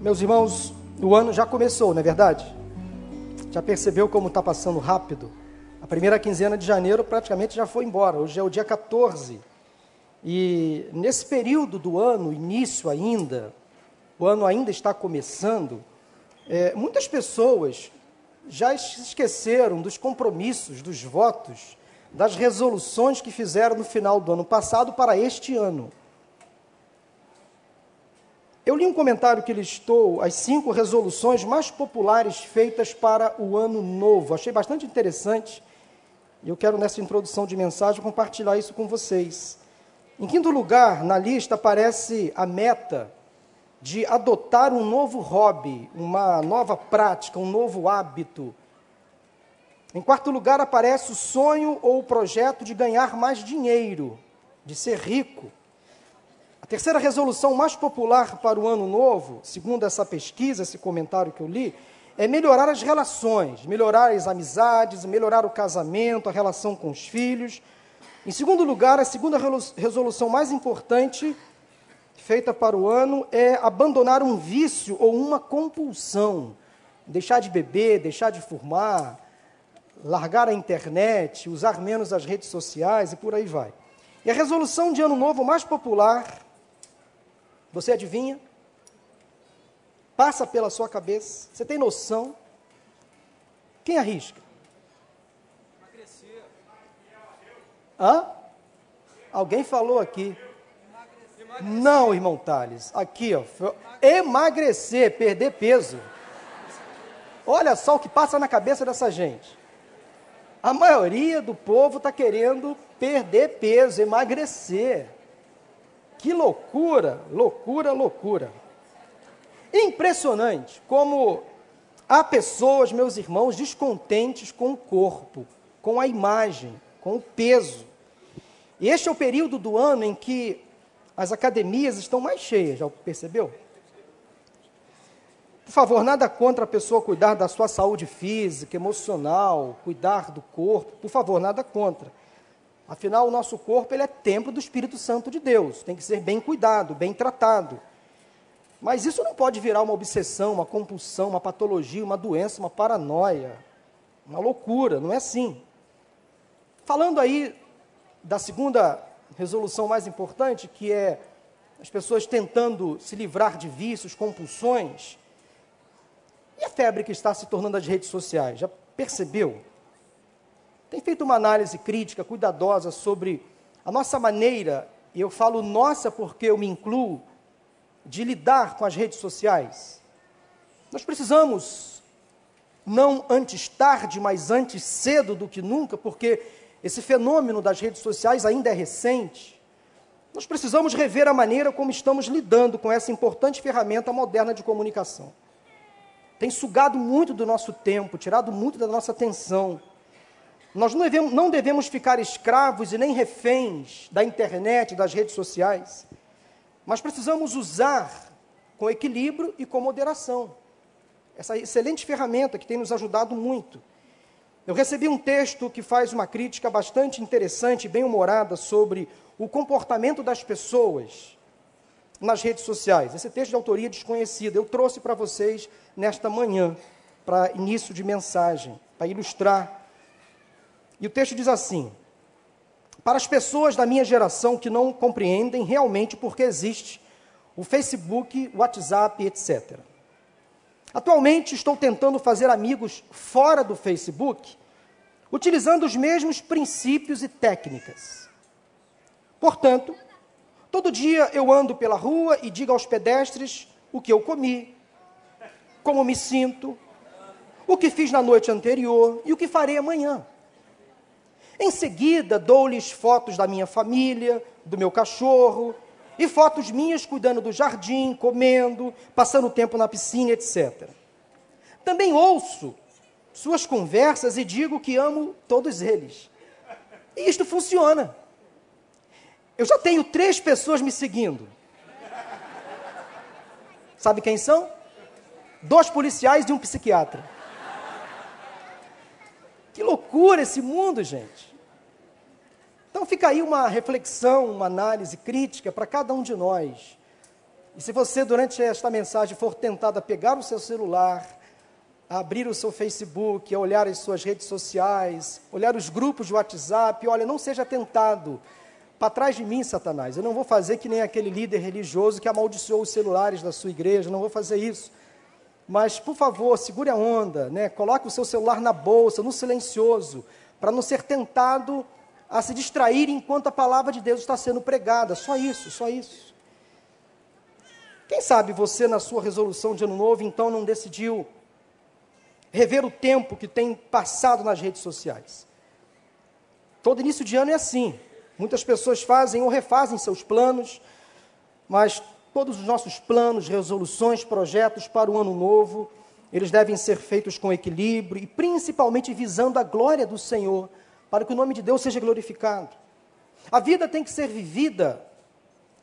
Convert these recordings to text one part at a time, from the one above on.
Meus irmãos, o ano já começou, não é verdade? Já percebeu como está passando rápido? A primeira quinzena de janeiro praticamente já foi embora, hoje é o dia 14. E nesse período do ano, início ainda, o ano ainda está começando, é, muitas pessoas já se esqueceram dos compromissos, dos votos, das resoluções que fizeram no final do ano passado para este ano. Eu li um comentário que listou as cinco resoluções mais populares feitas para o ano novo. Achei bastante interessante e eu quero, nessa introdução de mensagem, compartilhar isso com vocês. Em quinto lugar, na lista aparece a meta de adotar um novo hobby, uma nova prática, um novo hábito. Em quarto lugar, aparece o sonho ou o projeto de ganhar mais dinheiro, de ser rico. Terceira resolução mais popular para o ano novo, segundo essa pesquisa, esse comentário que eu li, é melhorar as relações, melhorar as amizades, melhorar o casamento, a relação com os filhos. Em segundo lugar, a segunda resolução mais importante feita para o ano é abandonar um vício ou uma compulsão. Deixar de beber, deixar de fumar, largar a internet, usar menos as redes sociais e por aí vai. E a resolução de ano novo mais popular, você adivinha? Passa pela sua cabeça, você tem noção? Quem arrisca? Emagrecer. Hã? Alguém falou aqui. Não, irmão Thales. Aqui, ó. Emagrecer, perder peso. Olha só o que passa na cabeça dessa gente. A maioria do povo está querendo perder peso, emagrecer. Que loucura, loucura, loucura. Impressionante como há pessoas, meus irmãos, descontentes com o corpo, com a imagem, com o peso. E este é o período do ano em que as academias estão mais cheias, já percebeu? Por favor, nada contra a pessoa cuidar da sua saúde física, emocional, cuidar do corpo, por favor, nada contra. Afinal, o nosso corpo ele é templo do Espírito Santo de Deus, tem que ser bem cuidado, bem tratado. Mas isso não pode virar uma obsessão, uma compulsão, uma patologia, uma doença, uma paranoia, uma loucura, não é assim. Falando aí da segunda resolução mais importante, que é as pessoas tentando se livrar de vícios, compulsões. E a febre que está se tornando as redes sociais? Já percebeu? Tem feito uma análise crítica, cuidadosa sobre a nossa maneira, e eu falo nossa porque eu me incluo, de lidar com as redes sociais. Nós precisamos, não antes tarde, mas antes cedo do que nunca, porque esse fenômeno das redes sociais ainda é recente. Nós precisamos rever a maneira como estamos lidando com essa importante ferramenta moderna de comunicação. Tem sugado muito do nosso tempo, tirado muito da nossa atenção. Nós não devemos, não devemos ficar escravos e nem reféns da internet, das redes sociais, mas precisamos usar com equilíbrio e com moderação essa excelente ferramenta que tem nos ajudado muito. Eu recebi um texto que faz uma crítica bastante interessante, bem humorada, sobre o comportamento das pessoas nas redes sociais. Esse texto de autoria desconhecida. Eu trouxe para vocês nesta manhã, para início de mensagem, para ilustrar. E o texto diz assim: Para as pessoas da minha geração que não compreendem realmente por que existe o Facebook, o WhatsApp, etc. Atualmente estou tentando fazer amigos fora do Facebook, utilizando os mesmos princípios e técnicas. Portanto, todo dia eu ando pela rua e digo aos pedestres o que eu comi, como me sinto, o que fiz na noite anterior e o que farei amanhã. Em seguida, dou-lhes fotos da minha família, do meu cachorro e fotos minhas cuidando do jardim, comendo, passando tempo na piscina, etc. Também ouço suas conversas e digo que amo todos eles. E isto funciona. Eu já tenho três pessoas me seguindo. Sabe quem são? Dois policiais e um psiquiatra. Que loucura esse mundo, gente. Então fica aí uma reflexão, uma análise crítica para cada um de nós. E se você, durante esta mensagem, for tentado a pegar o seu celular, a abrir o seu Facebook, a olhar as suas redes sociais, olhar os grupos de WhatsApp, olha, não seja tentado. Para trás de mim, Satanás. Eu não vou fazer que nem aquele líder religioso que amaldiçoou os celulares da sua igreja, não vou fazer isso. Mas, por favor, segure a onda, né? coloque o seu celular na bolsa, no silencioso, para não ser tentado a se distrair enquanto a palavra de Deus está sendo pregada. Só isso, só isso. Quem sabe você, na sua resolução de ano novo, então não decidiu rever o tempo que tem passado nas redes sociais? Todo início de ano é assim. Muitas pessoas fazem ou refazem seus planos, mas todos os nossos planos, resoluções, projetos para o ano novo, eles devem ser feitos com equilíbrio e principalmente visando a glória do Senhor, para que o nome de Deus seja glorificado. A vida tem que ser vivida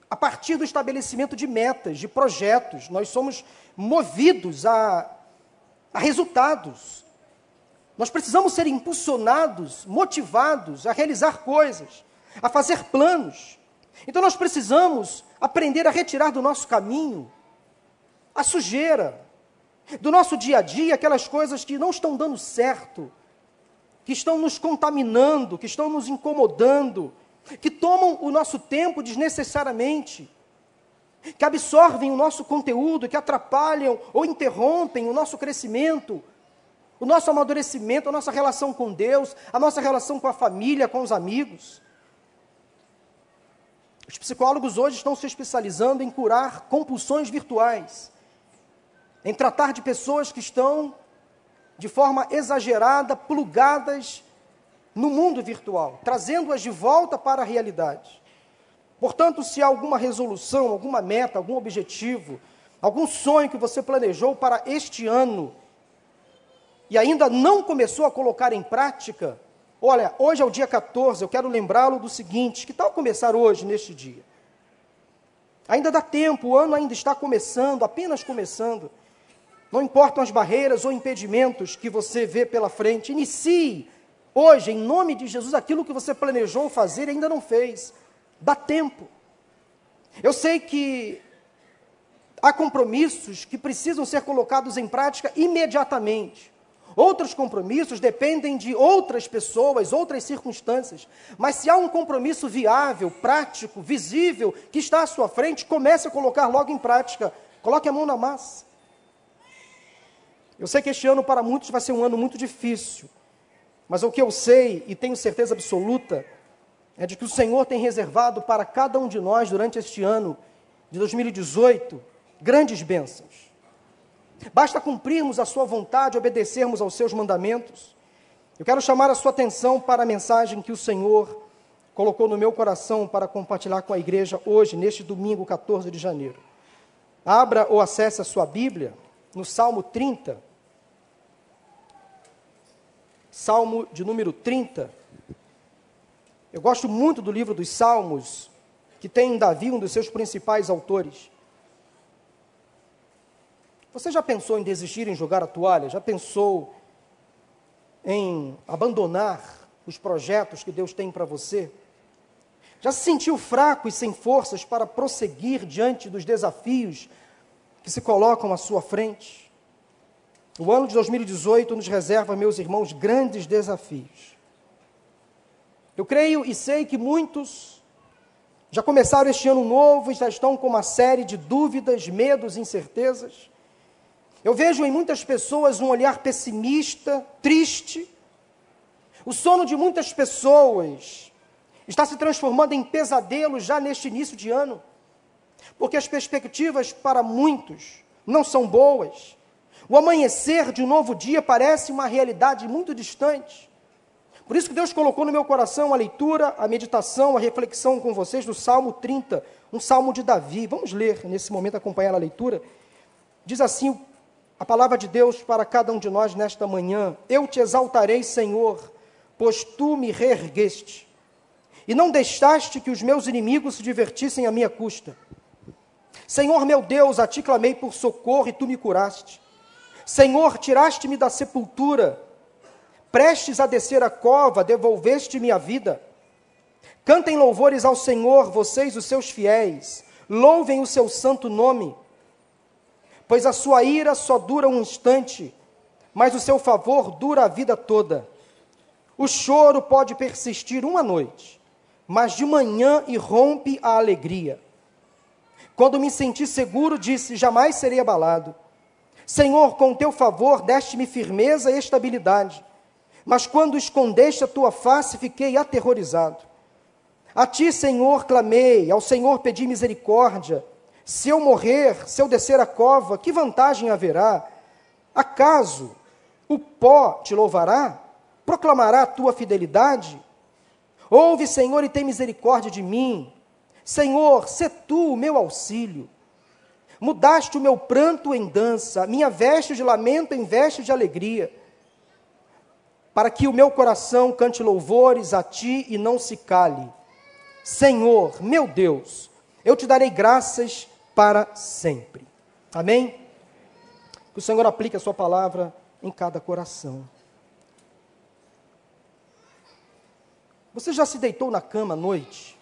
a partir do estabelecimento de metas, de projetos. Nós somos movidos a, a resultados. Nós precisamos ser impulsionados, motivados a realizar coisas, a fazer planos. Então nós precisamos aprender a retirar do nosso caminho a sujeira, do nosso dia a dia, aquelas coisas que não estão dando certo, que estão nos contaminando, que estão nos incomodando, que tomam o nosso tempo desnecessariamente, que absorvem o nosso conteúdo, que atrapalham ou interrompem o nosso crescimento, o nosso amadurecimento, a nossa relação com Deus, a nossa relação com a família, com os amigos. Os psicólogos hoje estão se especializando em curar compulsões virtuais, em tratar de pessoas que estão de forma exagerada, plugadas no mundo virtual, trazendo-as de volta para a realidade. Portanto, se há alguma resolução, alguma meta, algum objetivo, algum sonho que você planejou para este ano e ainda não começou a colocar em prática, olha, hoje é o dia 14, eu quero lembrá-lo do seguinte: que tal começar hoje, neste dia? Ainda dá tempo, o ano ainda está começando, apenas começando. Não importam as barreiras ou impedimentos que você vê pela frente, inicie hoje, em nome de Jesus, aquilo que você planejou fazer e ainda não fez. Dá tempo. Eu sei que há compromissos que precisam ser colocados em prática imediatamente. Outros compromissos dependem de outras pessoas, outras circunstâncias. Mas se há um compromisso viável, prático, visível, que está à sua frente, comece a colocar logo em prática. Coloque a mão na massa. Eu sei que este ano para muitos vai ser um ano muito difícil. Mas o que eu sei e tenho certeza absoluta é de que o Senhor tem reservado para cada um de nós durante este ano de 2018 grandes bênçãos. Basta cumprirmos a Sua vontade, obedecermos aos Seus mandamentos. Eu quero chamar a sua atenção para a mensagem que o Senhor colocou no meu coração para compartilhar com a igreja hoje, neste domingo 14 de janeiro. Abra ou acesse a sua Bíblia no Salmo 30. Salmo de número 30. Eu gosto muito do livro dos Salmos, que tem Davi, um dos seus principais autores. Você já pensou em desistir, em jogar a toalha? Já pensou em abandonar os projetos que Deus tem para você? Já se sentiu fraco e sem forças para prosseguir diante dos desafios que se colocam à sua frente? O ano de 2018 nos reserva, meus irmãos, grandes desafios. Eu creio e sei que muitos já começaram este ano novo e já estão com uma série de dúvidas, medos, incertezas. Eu vejo em muitas pessoas um olhar pessimista, triste. O sono de muitas pessoas está se transformando em pesadelo já neste início de ano, porque as perspectivas para muitos não são boas. O amanhecer de um novo dia parece uma realidade muito distante. Por isso que Deus colocou no meu coração a leitura, a meditação, a reflexão com vocês do Salmo 30, um salmo de Davi. Vamos ler nesse momento, acompanhar a leitura. Diz assim a palavra de Deus para cada um de nós nesta manhã. Eu te exaltarei, Senhor, pois tu me reergueste, e não deixaste que os meus inimigos se divertissem à minha custa. Senhor meu Deus, a ti clamei por socorro e tu me curaste. Senhor, tiraste-me da sepultura, prestes a descer a cova, devolveste-me a vida. Cantem louvores ao Senhor, vocês, os seus fiéis, Louvem o seu santo nome, pois a sua ira só dura um instante, mas o seu favor dura a vida toda. O choro pode persistir uma noite, mas de manhã irrompe a alegria. Quando me senti seguro, disse: Jamais serei abalado. Senhor, com teu favor deste-me firmeza e estabilidade. Mas quando escondeste a tua face, fiquei aterrorizado. A ti, Senhor, clamei, ao Senhor pedi misericórdia. Se eu morrer, se eu descer a cova, que vantagem haverá? Acaso o pó te louvará? Proclamará a tua fidelidade? Ouve, Senhor, e tem misericórdia de mim. Senhor, sê tu o meu auxílio. Mudaste o meu pranto em dança, minha veste de lamento em veste de alegria, para que o meu coração cante louvores a ti e não se cale. Senhor, meu Deus, eu te darei graças para sempre. Amém? Que o Senhor aplique a sua palavra em cada coração. Você já se deitou na cama à noite?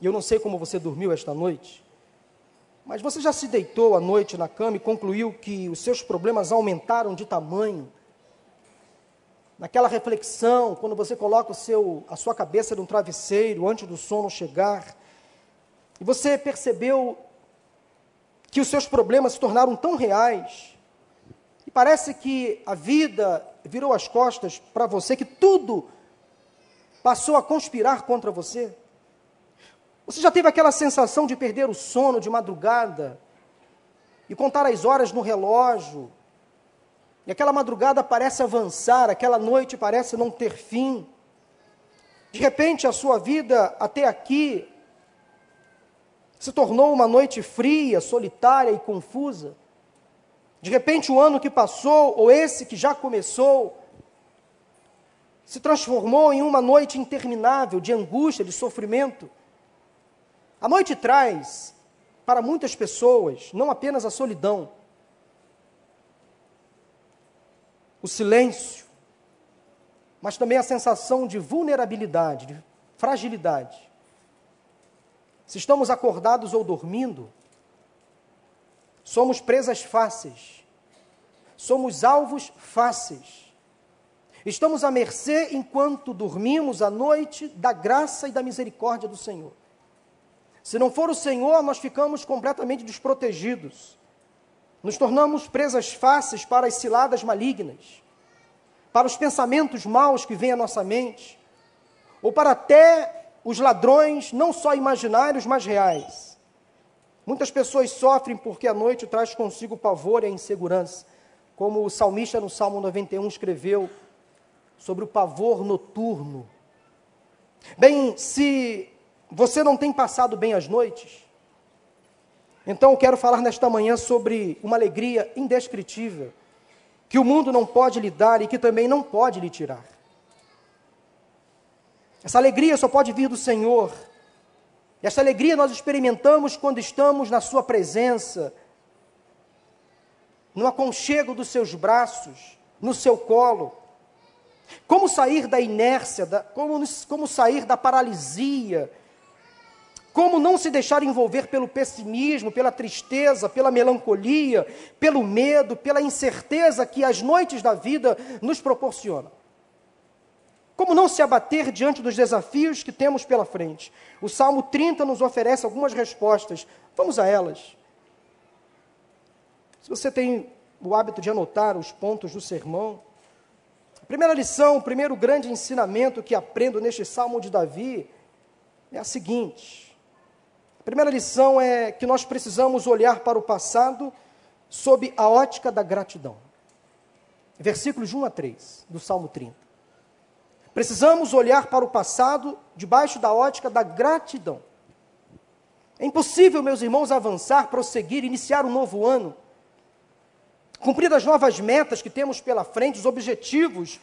E eu não sei como você dormiu esta noite. Mas você já se deitou à noite na cama e concluiu que os seus problemas aumentaram de tamanho? Naquela reflexão, quando você coloca o seu, a sua cabeça num travesseiro antes do sono chegar, e você percebeu que os seus problemas se tornaram tão reais, e parece que a vida virou as costas para você, que tudo passou a conspirar contra você? Você já teve aquela sensação de perder o sono de madrugada e contar as horas no relógio? E aquela madrugada parece avançar, aquela noite parece não ter fim. De repente, a sua vida até aqui se tornou uma noite fria, solitária e confusa. De repente, o ano que passou, ou esse que já começou, se transformou em uma noite interminável de angústia, de sofrimento. A noite traz para muitas pessoas não apenas a solidão, o silêncio, mas também a sensação de vulnerabilidade, de fragilidade. Se estamos acordados ou dormindo, somos presas fáceis, somos alvos fáceis. Estamos à mercê, enquanto dormimos à noite, da graça e da misericórdia do Senhor. Se não for o Senhor, nós ficamos completamente desprotegidos. Nos tornamos presas fáceis para as ciladas malignas, para os pensamentos maus que vêm à nossa mente, ou para até os ladrões, não só imaginários, mas reais. Muitas pessoas sofrem porque a noite traz consigo pavor e a insegurança, como o salmista no Salmo 91 escreveu sobre o pavor noturno. Bem, se você não tem passado bem as noites? Então eu quero falar nesta manhã sobre uma alegria indescritível, que o mundo não pode lhe dar e que também não pode lhe tirar. Essa alegria só pode vir do Senhor. E essa alegria nós experimentamos quando estamos na Sua presença, no aconchego dos seus braços, no seu colo. Como sair da inércia, da, como, como sair da paralisia, como não se deixar envolver pelo pessimismo, pela tristeza, pela melancolia, pelo medo, pela incerteza que as noites da vida nos proporcionam? Como não se abater diante dos desafios que temos pela frente? O Salmo 30 nos oferece algumas respostas. Vamos a elas. Se você tem o hábito de anotar os pontos do sermão, a primeira lição, o primeiro grande ensinamento que aprendo neste Salmo de Davi é a seguinte: primeira lição é que nós precisamos olhar para o passado sob a ótica da gratidão. Versículos 1 a 3 do Salmo 30. Precisamos olhar para o passado debaixo da ótica da gratidão. É impossível, meus irmãos, avançar, prosseguir, iniciar um novo ano, cumprir as novas metas que temos pela frente, os objetivos,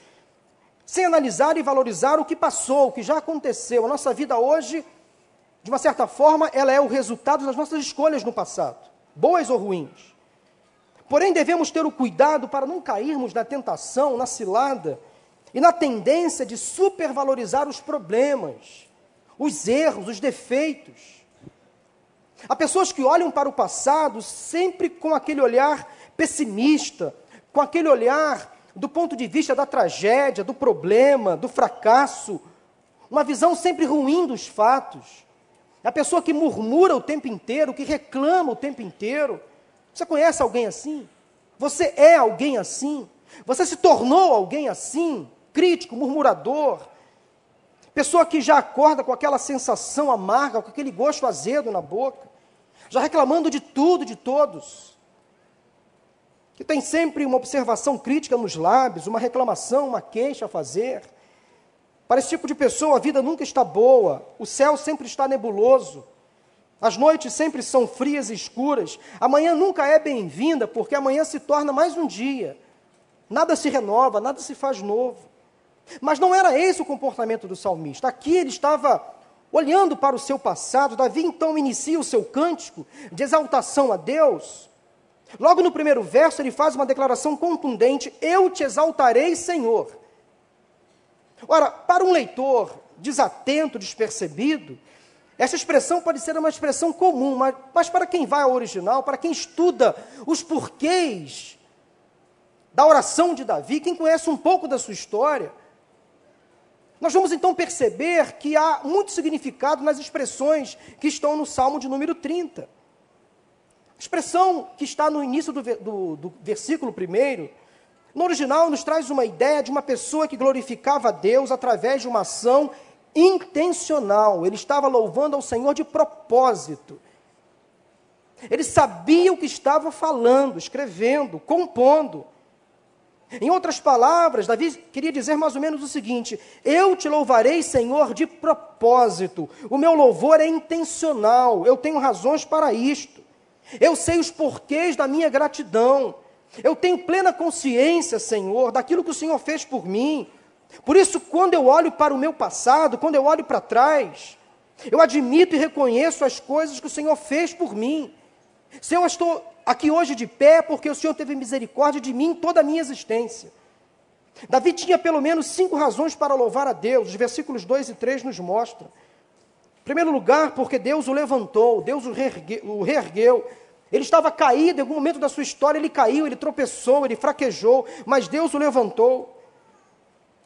sem analisar e valorizar o que passou, o que já aconteceu. A nossa vida hoje de uma certa forma, ela é o resultado das nossas escolhas no passado, boas ou ruins. Porém, devemos ter o cuidado para não cairmos na tentação, na cilada e na tendência de supervalorizar os problemas, os erros, os defeitos. Há pessoas que olham para o passado sempre com aquele olhar pessimista, com aquele olhar do ponto de vista da tragédia, do problema, do fracasso, uma visão sempre ruim dos fatos. A pessoa que murmura o tempo inteiro, que reclama o tempo inteiro. Você conhece alguém assim? Você é alguém assim? Você se tornou alguém assim? Crítico, murmurador? Pessoa que já acorda com aquela sensação amarga, com aquele gosto azedo na boca, já reclamando de tudo, de todos. Que tem sempre uma observação crítica nos lábios, uma reclamação, uma queixa a fazer para esse tipo de pessoa, a vida nunca está boa, o céu sempre está nebuloso, as noites sempre são frias e escuras, amanhã nunca é bem-vinda, porque amanhã se torna mais um dia, nada se renova, nada se faz novo. Mas não era esse o comportamento do salmista, aqui ele estava olhando para o seu passado, Davi então inicia o seu cântico de exaltação a Deus. Logo no primeiro verso, ele faz uma declaração contundente: Eu te exaltarei, Senhor. Ora, para um leitor desatento, despercebido, essa expressão pode ser uma expressão comum, mas, mas para quem vai ao original, para quem estuda os porquês da oração de Davi, quem conhece um pouco da sua história, nós vamos então perceber que há muito significado nas expressões que estão no Salmo de número 30. A expressão que está no início do, do, do versículo primeiro no original, nos traz uma ideia de uma pessoa que glorificava a Deus através de uma ação intencional. Ele estava louvando ao Senhor de propósito. Ele sabia o que estava falando, escrevendo, compondo. Em outras palavras, Davi queria dizer mais ou menos o seguinte: Eu te louvarei, Senhor, de propósito. O meu louvor é intencional. Eu tenho razões para isto. Eu sei os porquês da minha gratidão. Eu tenho plena consciência, Senhor, daquilo que o Senhor fez por mim. Por isso, quando eu olho para o meu passado, quando eu olho para trás, eu admito e reconheço as coisas que o Senhor fez por mim. Se eu estou aqui hoje de pé, porque o Senhor teve misericórdia de mim toda a minha existência. Davi tinha pelo menos cinco razões para louvar a Deus, os versículos 2 e 3 nos mostram. Em primeiro lugar, porque Deus o levantou, Deus o reergueu, ele estava caído, em algum momento da sua história ele caiu, ele tropeçou, ele fraquejou, mas Deus o levantou.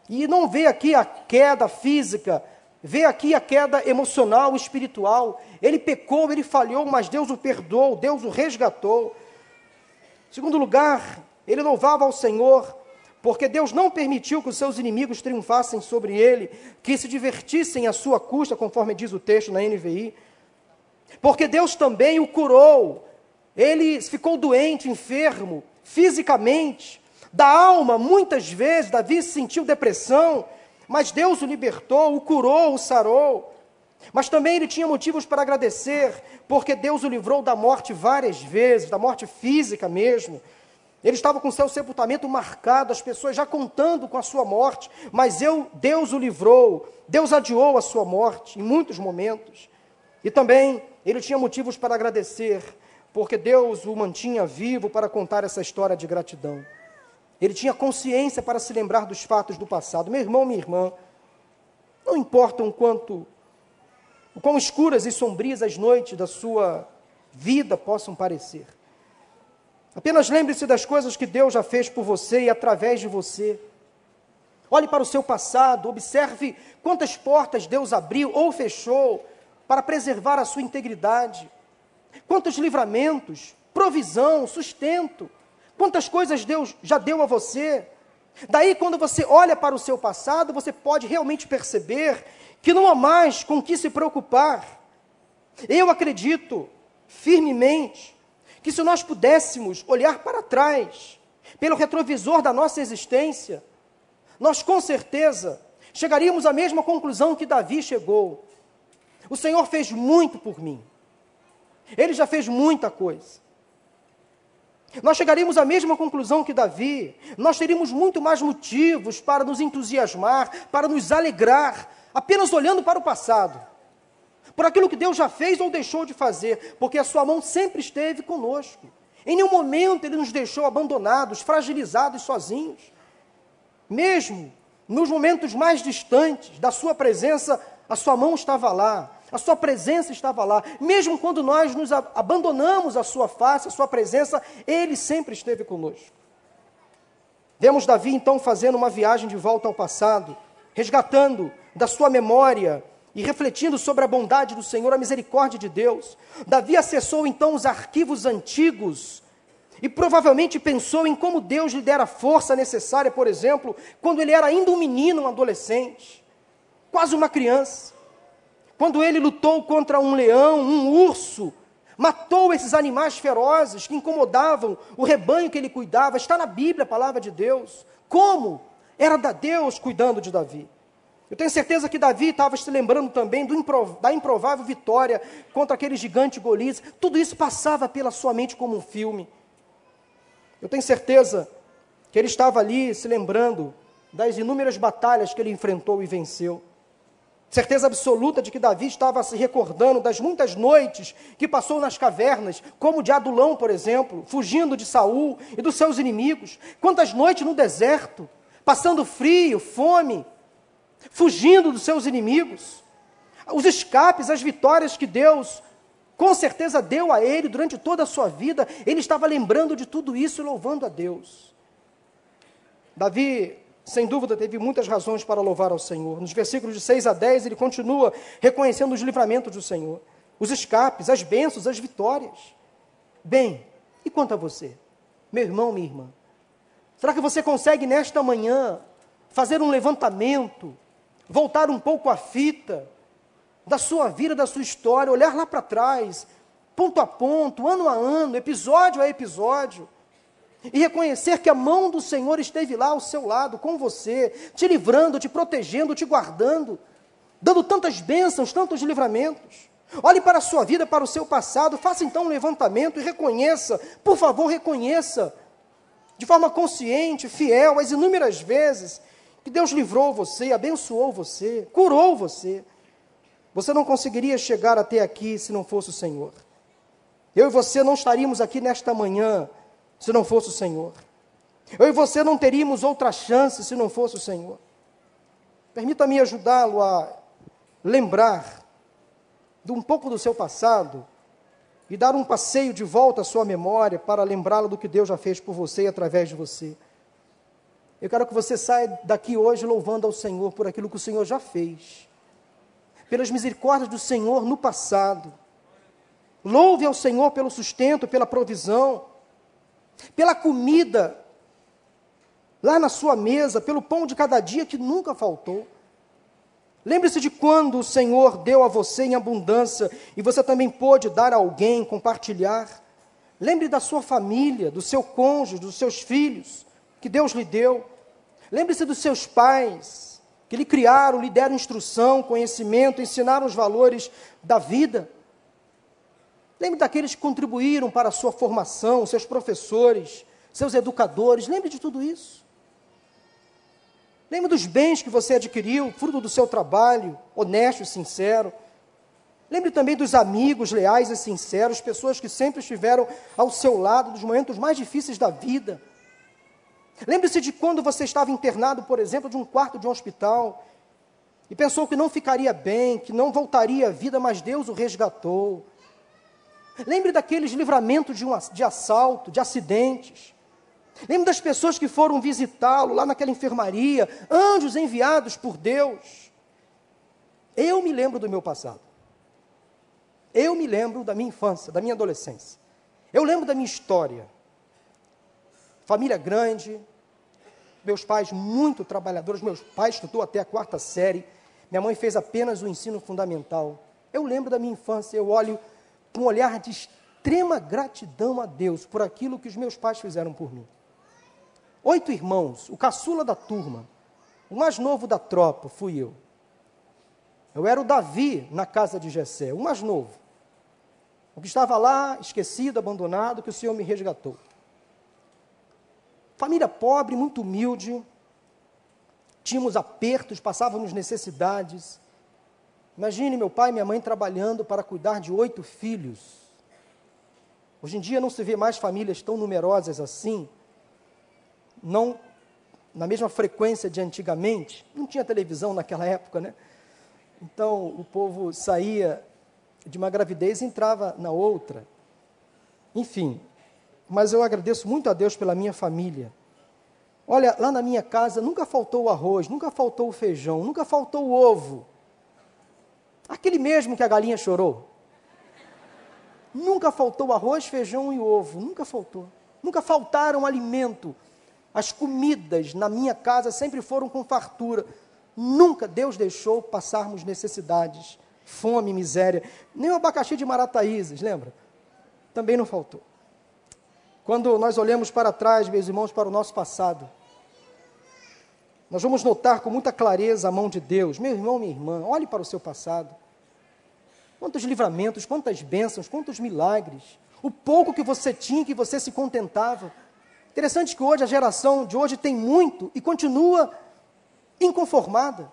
E não vê aqui a queda física, vê aqui a queda emocional, espiritual. Ele pecou, ele falhou, mas Deus o perdoou, Deus o resgatou. Segundo lugar, ele louvava ao Senhor, porque Deus não permitiu que os seus inimigos triunfassem sobre ele, que se divertissem à sua custa, conforme diz o texto na NVI. Porque Deus também o curou, ele ficou doente, enfermo, fisicamente. Da alma, muitas vezes, Davi sentiu depressão, mas Deus o libertou, o curou, o sarou. Mas também ele tinha motivos para agradecer, porque Deus o livrou da morte várias vezes, da morte física mesmo. Ele estava com seu sepultamento marcado, as pessoas já contando com a sua morte, mas eu, Deus o livrou, Deus adiou a sua morte em muitos momentos. E também ele tinha motivos para agradecer, porque Deus o mantinha vivo para contar essa história de gratidão. Ele tinha consciência para se lembrar dos fatos do passado. Meu irmão, minha irmã, não importa o quanto, o quão escuras e sombrias as noites da sua vida possam parecer. Apenas lembre-se das coisas que Deus já fez por você e através de você. Olhe para o seu passado, observe quantas portas Deus abriu ou fechou para preservar a sua integridade. Quantos livramentos, provisão, sustento, quantas coisas Deus já deu a você. Daí, quando você olha para o seu passado, você pode realmente perceber que não há mais com que se preocupar. Eu acredito firmemente que se nós pudéssemos olhar para trás, pelo retrovisor da nossa existência, nós com certeza chegaríamos à mesma conclusão que Davi chegou. O Senhor fez muito por mim. Ele já fez muita coisa. Nós chegaríamos à mesma conclusão que Davi. Nós teríamos muito mais motivos para nos entusiasmar, para nos alegrar, apenas olhando para o passado. Por aquilo que Deus já fez ou deixou de fazer, porque a sua mão sempre esteve conosco. Em nenhum momento ele nos deixou abandonados, fragilizados, sozinhos. Mesmo nos momentos mais distantes da sua presença, a sua mão estava lá, a sua presença estava lá. Mesmo quando nós nos abandonamos a sua face, a sua presença, ele sempre esteve conosco. Vemos Davi então fazendo uma viagem de volta ao passado, resgatando da sua memória e refletindo sobre a bondade do Senhor, a misericórdia de Deus. Davi acessou então os arquivos antigos e provavelmente pensou em como Deus lhe dera a força necessária, por exemplo, quando ele era ainda um menino, um adolescente, quase uma criança. Quando ele lutou contra um leão, um urso, matou esses animais ferozes que incomodavam o rebanho que ele cuidava. Está na Bíblia a palavra de Deus. Como? Era da Deus cuidando de Davi. Eu tenho certeza que Davi estava se lembrando também improv da improvável vitória contra aquele gigante Golias. Tudo isso passava pela sua mente como um filme. Eu tenho certeza que ele estava ali se lembrando das inúmeras batalhas que ele enfrentou e venceu. Certeza absoluta de que Davi estava se recordando das muitas noites que passou nas cavernas, como de Adulão, por exemplo, fugindo de Saul e dos seus inimigos. Quantas noites no deserto, passando frio, fome, fugindo dos seus inimigos. Os escapes, as vitórias que Deus com certeza deu a ele durante toda a sua vida, ele estava lembrando de tudo isso e louvando a Deus. Davi, sem dúvida, teve muitas razões para louvar ao Senhor. Nos versículos de 6 a 10, ele continua reconhecendo os livramentos do Senhor, os escapes, as bênçãos, as vitórias. Bem, e quanto a você, meu irmão, minha irmã? Será que você consegue nesta manhã fazer um levantamento, voltar um pouco a fita, da sua vida, da sua história, olhar lá para trás, ponto a ponto, ano a ano, episódio a episódio, e reconhecer que a mão do Senhor esteve lá ao seu lado, com você, te livrando, te protegendo, te guardando, dando tantas bênçãos, tantos livramentos. Olhe para a sua vida, para o seu passado, faça então um levantamento e reconheça, por favor, reconheça, de forma consciente, fiel, as inúmeras vezes que Deus livrou você, abençoou você, curou você. Você não conseguiria chegar até aqui se não fosse o Senhor. Eu e você não estaríamos aqui nesta manhã se não fosse o Senhor. Eu e você não teríamos outra chance se não fosse o Senhor. Permita-me ajudá-lo a lembrar de um pouco do seu passado e dar um passeio de volta à sua memória para lembrá-lo do que Deus já fez por você e através de você. Eu quero que você saia daqui hoje louvando ao Senhor por aquilo que o Senhor já fez pelas misericórdias do Senhor no passado. Louve ao Senhor pelo sustento, pela provisão, pela comida lá na sua mesa, pelo pão de cada dia que nunca faltou. Lembre-se de quando o Senhor deu a você em abundância e você também pôde dar a alguém, compartilhar. Lembre da sua família, do seu cônjuge, dos seus filhos, que Deus lhe deu. Lembre-se dos seus pais, que lhe criaram, lhe deram instrução, conhecimento, ensinaram os valores da vida. Lembre daqueles que contribuíram para a sua formação, seus professores, seus educadores, lembre de tudo isso. Lembre dos bens que você adquiriu, fruto do seu trabalho, honesto e sincero. Lembre também dos amigos leais e sinceros, pessoas que sempre estiveram ao seu lado nos momentos mais difíceis da vida. Lembre-se de quando você estava internado, por exemplo, de um quarto de um hospital e pensou que não ficaria bem, que não voltaria à vida, mas Deus o resgatou. Lembre daqueles livramentos de, um, de assalto, de acidentes. Lembre das pessoas que foram visitá-lo lá naquela enfermaria, anjos enviados por Deus. Eu me lembro do meu passado. Eu me lembro da minha infância, da minha adolescência. Eu lembro da minha história família grande, meus pais muito trabalhadores, meus pais estudou até a quarta série, minha mãe fez apenas o ensino fundamental. Eu lembro da minha infância, eu olho um olhar de extrema gratidão a Deus por aquilo que os meus pais fizeram por mim. Oito irmãos, o caçula da turma, o mais novo da tropa fui eu. Eu era o Davi na casa de Jessé, o mais novo. O que estava lá, esquecido, abandonado, que o Senhor me resgatou. Família pobre, muito humilde, tínhamos apertos, passávamos necessidades. Imagine meu pai e minha mãe trabalhando para cuidar de oito filhos. Hoje em dia não se vê mais famílias tão numerosas assim, não na mesma frequência de antigamente. Não tinha televisão naquela época, né? Então o povo saía de uma gravidez e entrava na outra. Enfim, mas eu agradeço muito a Deus pela minha família. Olha, lá na minha casa nunca faltou o arroz, nunca faltou o feijão, nunca faltou o ovo. Aquele mesmo que a galinha chorou. Nunca faltou arroz, feijão e ovo, nunca faltou. Nunca faltaram alimento. As comidas na minha casa sempre foram com fartura. Nunca Deus deixou passarmos necessidades, fome, miséria. Nem o abacaxi de Marataízes, lembra? Também não faltou. Quando nós olhamos para trás, meus irmãos, para o nosso passado, nós vamos notar com muita clareza a mão de Deus. Meu irmão, minha irmã, olhe para o seu passado. Quantos livramentos, quantas bênçãos, quantos milagres. O pouco que você tinha, que você se contentava. Interessante que hoje a geração de hoje tem muito e continua inconformada.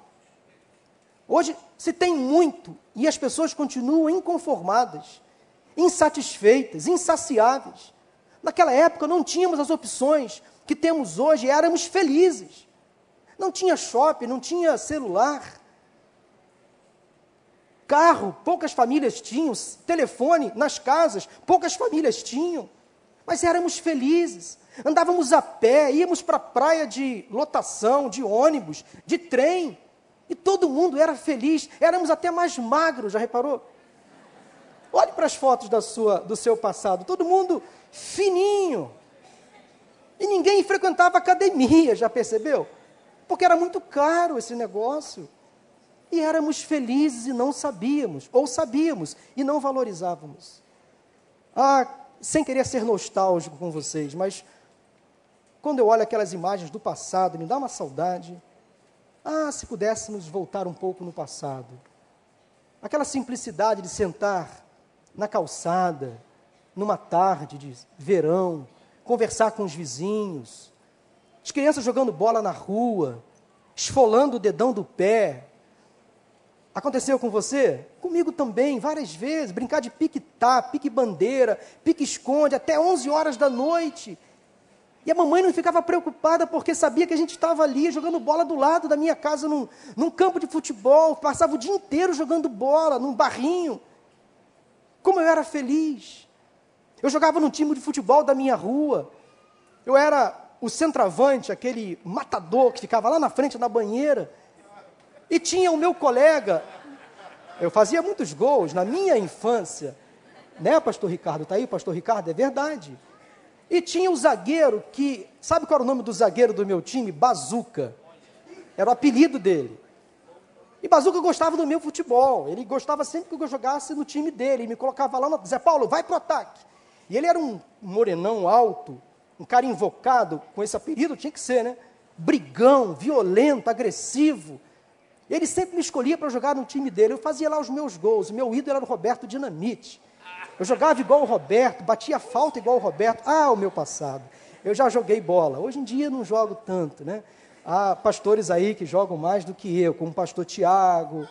Hoje se tem muito e as pessoas continuam inconformadas, insatisfeitas, insaciáveis. Naquela época não tínhamos as opções que temos hoje éramos felizes. Não tinha shopping, não tinha celular. Carro, poucas famílias tinham. Telefone nas casas, poucas famílias tinham. Mas éramos felizes. Andávamos a pé, íamos para a praia de lotação, de ônibus, de trem. E todo mundo era feliz. Éramos até mais magros, já reparou? Olhe para as fotos da sua, do seu passado. Todo mundo fininho. E ninguém frequentava academia, já percebeu? Porque era muito caro esse negócio. E éramos felizes e não sabíamos, ou sabíamos e não valorizávamos. Ah, sem querer ser nostálgico com vocês, mas quando eu olho aquelas imagens do passado, me dá uma saudade. Ah, se pudéssemos voltar um pouco no passado. Aquela simplicidade de sentar na calçada, numa tarde de verão, conversar com os vizinhos, as crianças jogando bola na rua, esfolando o dedão do pé. Aconteceu com você? Comigo também, várias vezes. Brincar de pique-tá, pique-bandeira, pique-esconde, até 11 horas da noite. E a mamãe não ficava preocupada porque sabia que a gente estava ali jogando bola do lado da minha casa, num, num campo de futebol. Passava o dia inteiro jogando bola, num barrinho. Como eu era feliz. Eu jogava no time de futebol da minha rua. Eu era o centroavante, aquele matador que ficava lá na frente da banheira. E tinha o meu colega. Eu fazia muitos gols na minha infância. Né, pastor Ricardo? Está aí, pastor Ricardo? É verdade. E tinha o zagueiro que. Sabe qual era o nome do zagueiro do meu time? Bazuca. Era o apelido dele. E Bazuca gostava do meu futebol. Ele gostava sempre que eu jogasse no time dele. Ele me colocava lá no. Zé Paulo, vai pro ataque. E ele era um morenão alto, um cara invocado, com esse apelido, tinha que ser, né? Brigão, violento, agressivo. Ele sempre me escolhia para jogar no time dele. Eu fazia lá os meus gols. O meu ídolo era o Roberto Dinamite. Eu jogava igual o Roberto, batia falta igual o Roberto. Ah, o meu passado. Eu já joguei bola. Hoje em dia não jogo tanto, né? Há pastores aí que jogam mais do que eu, como o pastor Tiago,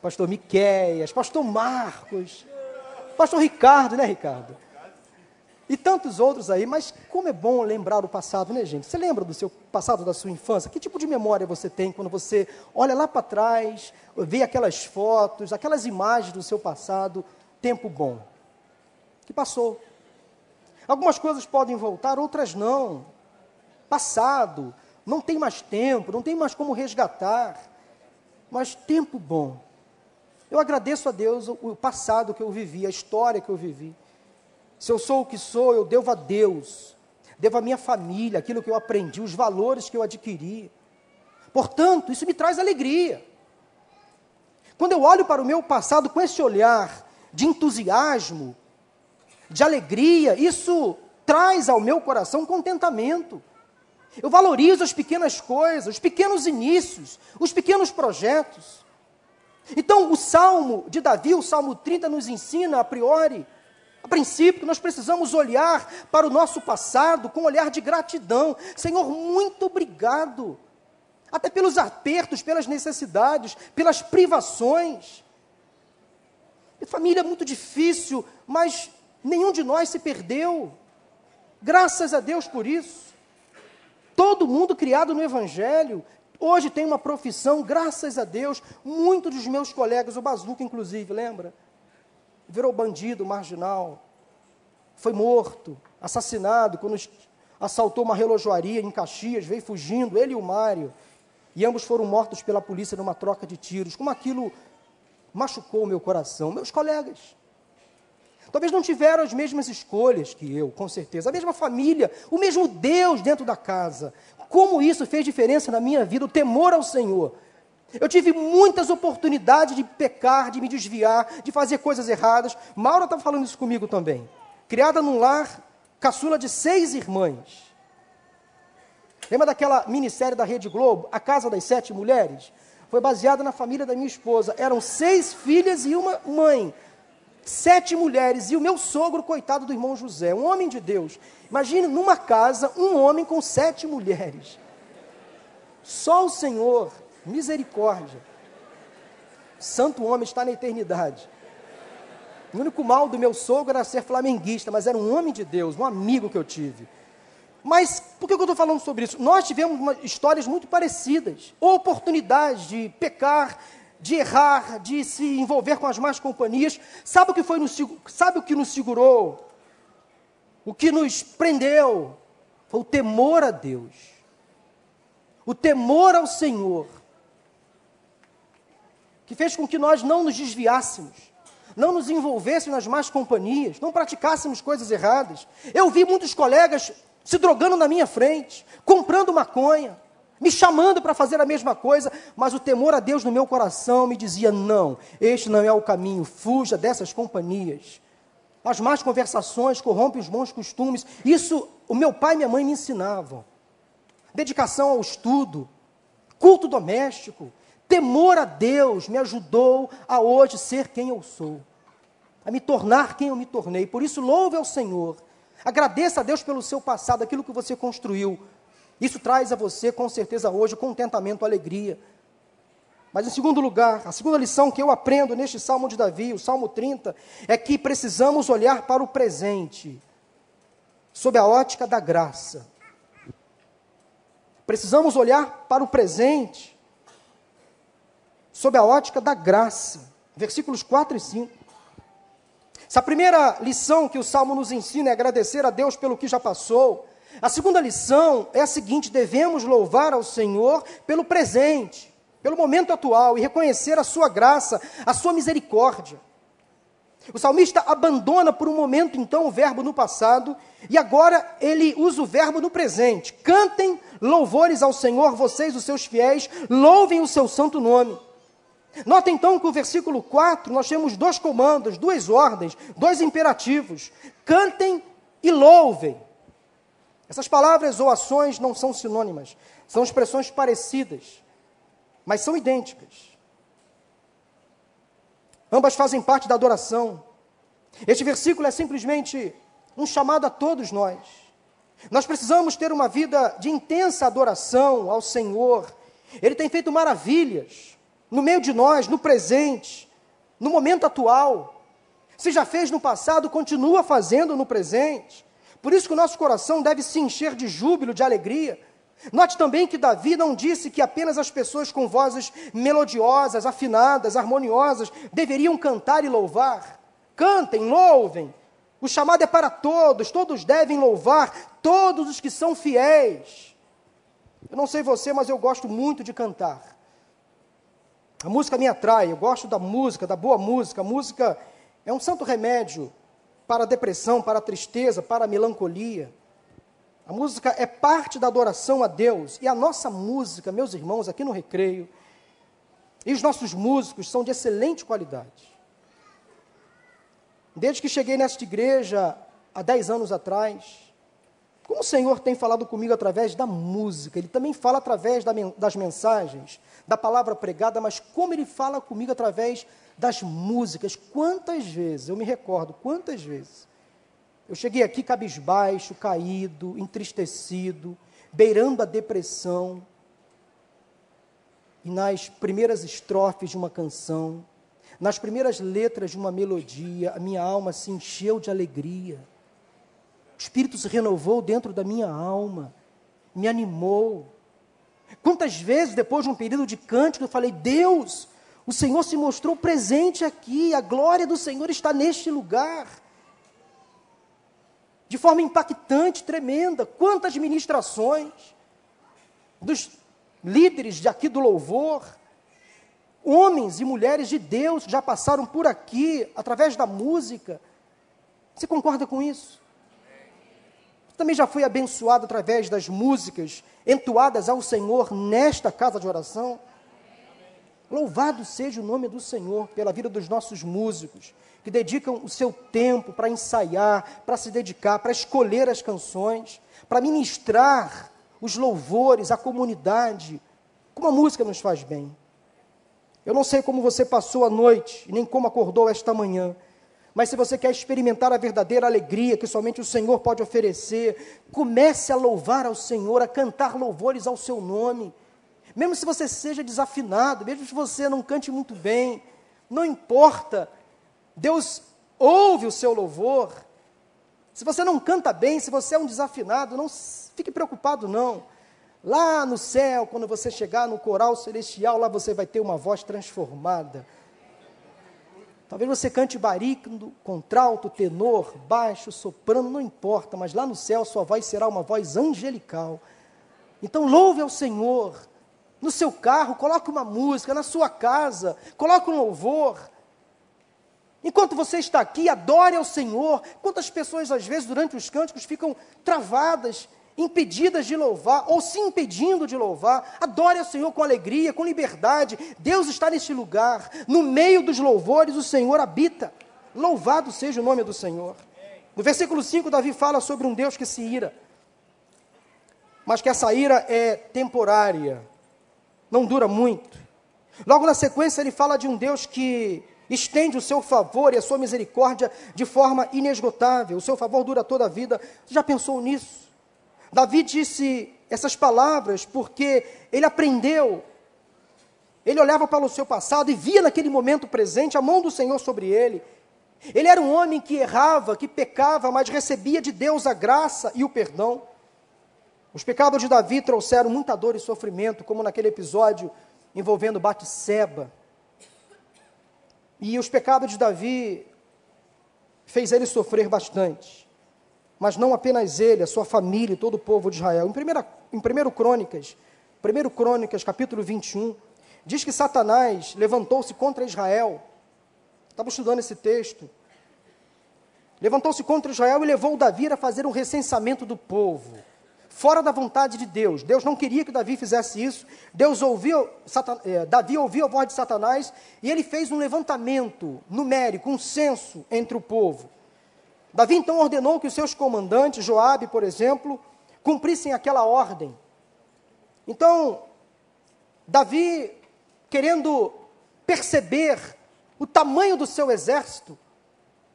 pastor Miqueias, pastor Marcos, pastor Ricardo, né, Ricardo? E tantos outros aí, mas como é bom lembrar o passado, né, gente? Você lembra do seu passado, da sua infância? Que tipo de memória você tem quando você olha lá para trás, vê aquelas fotos, aquelas imagens do seu passado, tempo bom, que passou. Algumas coisas podem voltar, outras não. Passado, não tem mais tempo, não tem mais como resgatar, mas tempo bom. Eu agradeço a Deus o passado que eu vivi, a história que eu vivi. Se eu sou o que sou, eu devo a Deus, devo à minha família, aquilo que eu aprendi, os valores que eu adquiri. Portanto, isso me traz alegria. Quando eu olho para o meu passado com esse olhar de entusiasmo, de alegria, isso traz ao meu coração contentamento. Eu valorizo as pequenas coisas, os pequenos inícios, os pequenos projetos. Então, o Salmo de Davi, o Salmo 30, nos ensina, a priori, a princípio, nós precisamos olhar para o nosso passado com um olhar de gratidão. Senhor, muito obrigado. Até pelos apertos, pelas necessidades, pelas privações. Família é muito difícil, mas nenhum de nós se perdeu. Graças a Deus por isso. Todo mundo criado no Evangelho, Hoje tem uma profissão, graças a Deus, muitos dos meus colegas, o Bazuca inclusive, lembra? Virou bandido, marginal, foi morto, assassinado quando assaltou uma relojoaria em Caxias, veio fugindo, ele e o Mário. E ambos foram mortos pela polícia numa troca de tiros. Como aquilo machucou o meu coração. Meus colegas. Talvez não tiveram as mesmas escolhas que eu, com certeza. A mesma família, o mesmo Deus dentro da casa. Como isso fez diferença na minha vida, o temor ao Senhor. Eu tive muitas oportunidades de pecar, de me desviar, de fazer coisas erradas. Maura está falando isso comigo também. Criada num lar caçula de seis irmãs. Lembra daquela minissérie da Rede Globo, A Casa das Sete Mulheres? Foi baseada na família da minha esposa. Eram seis filhas e uma mãe. Sete mulheres. E o meu sogro, coitado do irmão José, um homem de Deus. Imagine numa casa, um homem com sete mulheres. Só o Senhor, misericórdia. Santo homem está na eternidade. O único mal do meu sogro era ser flamenguista, mas era um homem de Deus, um amigo que eu tive. Mas por que eu estou falando sobre isso? Nós tivemos uma, histórias muito parecidas, oportunidades de pecar, de errar, de se envolver com as más companhias. Sabe o que foi sabe o que nos segurou? O que nos prendeu foi o temor a Deus. O temor ao Senhor. Que fez com que nós não nos desviássemos, não nos envolvêssemos nas más companhias, não praticássemos coisas erradas. Eu vi muitos colegas se drogando na minha frente, comprando maconha, me chamando para fazer a mesma coisa, mas o temor a Deus no meu coração me dizia: não, este não é o caminho, fuja dessas companhias. As más conversações corrompem os bons costumes. Isso o meu pai e minha mãe me ensinavam. Dedicação ao estudo, culto doméstico, temor a Deus me ajudou a hoje ser quem eu sou, a me tornar quem eu me tornei. Por isso, louve ao Senhor Agradeça a Deus pelo seu passado, aquilo que você construiu. Isso traz a você, com certeza, hoje, contentamento, alegria. Mas, em segundo lugar, a segunda lição que eu aprendo neste Salmo de Davi, o Salmo 30, é que precisamos olhar para o presente, sob a ótica da graça. Precisamos olhar para o presente, sob a ótica da graça. Versículos 4 e 5. Essa primeira lição que o Salmo nos ensina é agradecer a Deus pelo que já passou. A segunda lição é a seguinte: devemos louvar ao Senhor pelo presente, pelo momento atual e reconhecer a sua graça, a sua misericórdia. O salmista abandona por um momento então o verbo no passado e agora ele usa o verbo no presente. Cantem louvores ao Senhor, vocês, os seus fiéis, louvem o seu santo nome. Nota então que o versículo 4 nós temos dois comandos, duas ordens, dois imperativos: cantem e louvem. Essas palavras ou ações não são sinônimas, são expressões parecidas, mas são idênticas. Ambas fazem parte da adoração. Este versículo é simplesmente um chamado a todos nós. Nós precisamos ter uma vida de intensa adoração ao Senhor. Ele tem feito maravilhas no meio de nós, no presente, no momento atual. Se já fez no passado, continua fazendo no presente. Por isso que o nosso coração deve se encher de júbilo, de alegria. Note também que Davi não disse que apenas as pessoas com vozes melodiosas, afinadas, harmoniosas deveriam cantar e louvar. Cantem, louvem. O chamado é para todos, todos devem louvar, todos os que são fiéis. Eu não sei você, mas eu gosto muito de cantar. A música me atrai, eu gosto da música, da boa música. A música é um santo remédio para a depressão, para a tristeza, para a melancolia. A música é parte da adoração a Deus. E a nossa música, meus irmãos, aqui no recreio, e os nossos músicos são de excelente qualidade. Desde que cheguei nesta igreja há dez anos atrás, o Senhor tem falado comigo através da música, Ele também fala através das mensagens, da palavra pregada, mas como Ele fala comigo através das músicas. Quantas vezes, eu me recordo, quantas vezes, eu cheguei aqui cabisbaixo, caído, entristecido, beirando a depressão, e nas primeiras estrofes de uma canção, nas primeiras letras de uma melodia, a minha alma se encheu de alegria o Espírito se renovou dentro da minha alma, me animou. Quantas vezes, depois de um período de cântico, eu falei: Deus, o Senhor se mostrou presente aqui, a glória do Senhor está neste lugar. De forma impactante, tremenda. Quantas ministrações dos líderes de aqui do louvor, homens e mulheres de Deus já passaram por aqui através da música. Você concorda com isso? Também já foi abençoado através das músicas entoadas ao Senhor nesta casa de oração? Louvado seja o nome do Senhor pela vida dos nossos músicos, que dedicam o seu tempo para ensaiar, para se dedicar, para escolher as canções, para ministrar os louvores à comunidade. Como a música nos faz bem. Eu não sei como você passou a noite, nem como acordou esta manhã, mas se você quer experimentar a verdadeira alegria que somente o Senhor pode oferecer, comece a louvar ao Senhor, a cantar louvores ao seu nome. Mesmo se você seja desafinado, mesmo se você não cante muito bem, não importa. Deus ouve o seu louvor. Se você não canta bem, se você é um desafinado, não fique preocupado não. Lá no céu, quando você chegar no coral celestial, lá você vai ter uma voz transformada Talvez você cante barítono, contralto, tenor, baixo, soprano, não importa, mas lá no céu sua voz será uma voz angelical. Então louve ao Senhor. No seu carro, coloque uma música, na sua casa, coloque um louvor. Enquanto você está aqui, adore ao Senhor. Quantas pessoas, às vezes, durante os cânticos, ficam travadas impedidas de louvar ou se impedindo de louvar. Adore ao Senhor com alegria, com liberdade. Deus está neste lugar. No meio dos louvores, o Senhor habita. Louvado seja o nome do Senhor. No versículo 5, Davi fala sobre um Deus que se ira, mas que essa ira é temporária, não dura muito. Logo na sequência, ele fala de um Deus que estende o seu favor e a sua misericórdia de forma inesgotável. O seu favor dura toda a vida. Você já pensou nisso? Davi disse essas palavras porque ele aprendeu. Ele olhava para o seu passado e via naquele momento presente a mão do Senhor sobre ele. Ele era um homem que errava, que pecava, mas recebia de Deus a graça e o perdão. Os pecados de Davi trouxeram muita dor e sofrimento, como naquele episódio envolvendo Batseba. E os pecados de Davi fez ele sofrer bastante mas não apenas ele, a sua família e todo o povo de Israel. Em, primeira, em 1 Crônicas, 1 Crônicas, capítulo 21, diz que Satanás levantou-se contra Israel. Estava estudando esse texto. Levantou-se contra Israel e levou Davi a fazer um recensamento do povo, fora da vontade de Deus. Deus não queria que Davi fizesse isso. Deus ouviu, Satan, eh, Davi ouviu a voz de Satanás e ele fez um levantamento numérico, um censo entre o povo. Davi então ordenou que os seus comandantes, Joabe, por exemplo, cumprissem aquela ordem. Então, Davi, querendo perceber o tamanho do seu exército,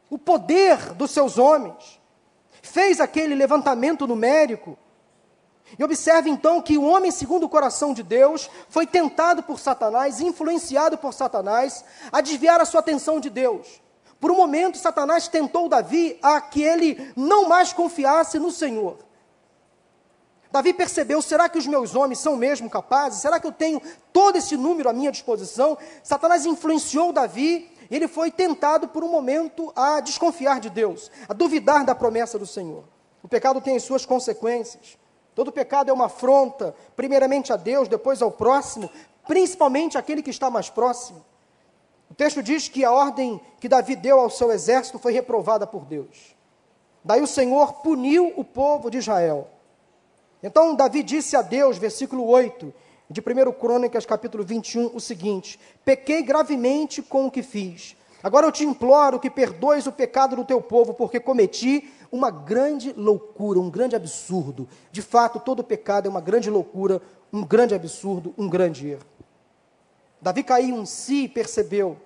o poder dos seus homens, fez aquele levantamento numérico. E observe então que o homem segundo o coração de Deus foi tentado por Satanás, influenciado por Satanás, a desviar a sua atenção de Deus. Por um momento, Satanás tentou Davi a que ele não mais confiasse no Senhor. Davi percebeu: será que os meus homens são mesmo capazes? Será que eu tenho todo esse número à minha disposição? Satanás influenciou Davi e ele foi tentado por um momento a desconfiar de Deus, a duvidar da promessa do Senhor. O pecado tem as suas consequências. Todo pecado é uma afronta, primeiramente a Deus, depois ao próximo, principalmente aquele que está mais próximo. O texto diz que a ordem que Davi deu ao seu exército foi reprovada por Deus. Daí o Senhor puniu o povo de Israel. Então Davi disse a Deus, versículo 8 de 1 Crônicas, capítulo 21, o seguinte: Pequei gravemente com o que fiz. Agora eu te imploro que perdoes o pecado do teu povo, porque cometi uma grande loucura, um grande absurdo. De fato, todo pecado é uma grande loucura, um grande absurdo, um grande erro. Davi caiu em si e percebeu